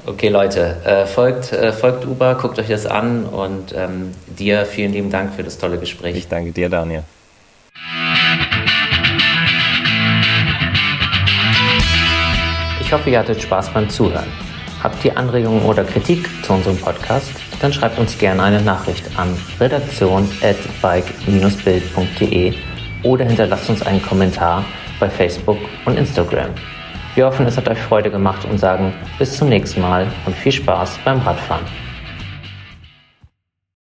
Okay, Leute, äh, folgt, äh, folgt Uber, guckt euch das an und ähm, dir vielen lieben Dank für das tolle Gespräch. Ich danke dir, Daniel. Ich hoffe, ihr hattet Spaß beim Zuhören. Habt ihr Anregungen oder Kritik zu unserem Podcast? Dann schreibt uns gerne eine Nachricht an redaktion.bike-bild.de oder hinterlasst uns einen Kommentar bei Facebook und Instagram. Wir hoffen, es hat euch Freude gemacht und sagen bis zum nächsten Mal und viel Spaß beim Radfahren.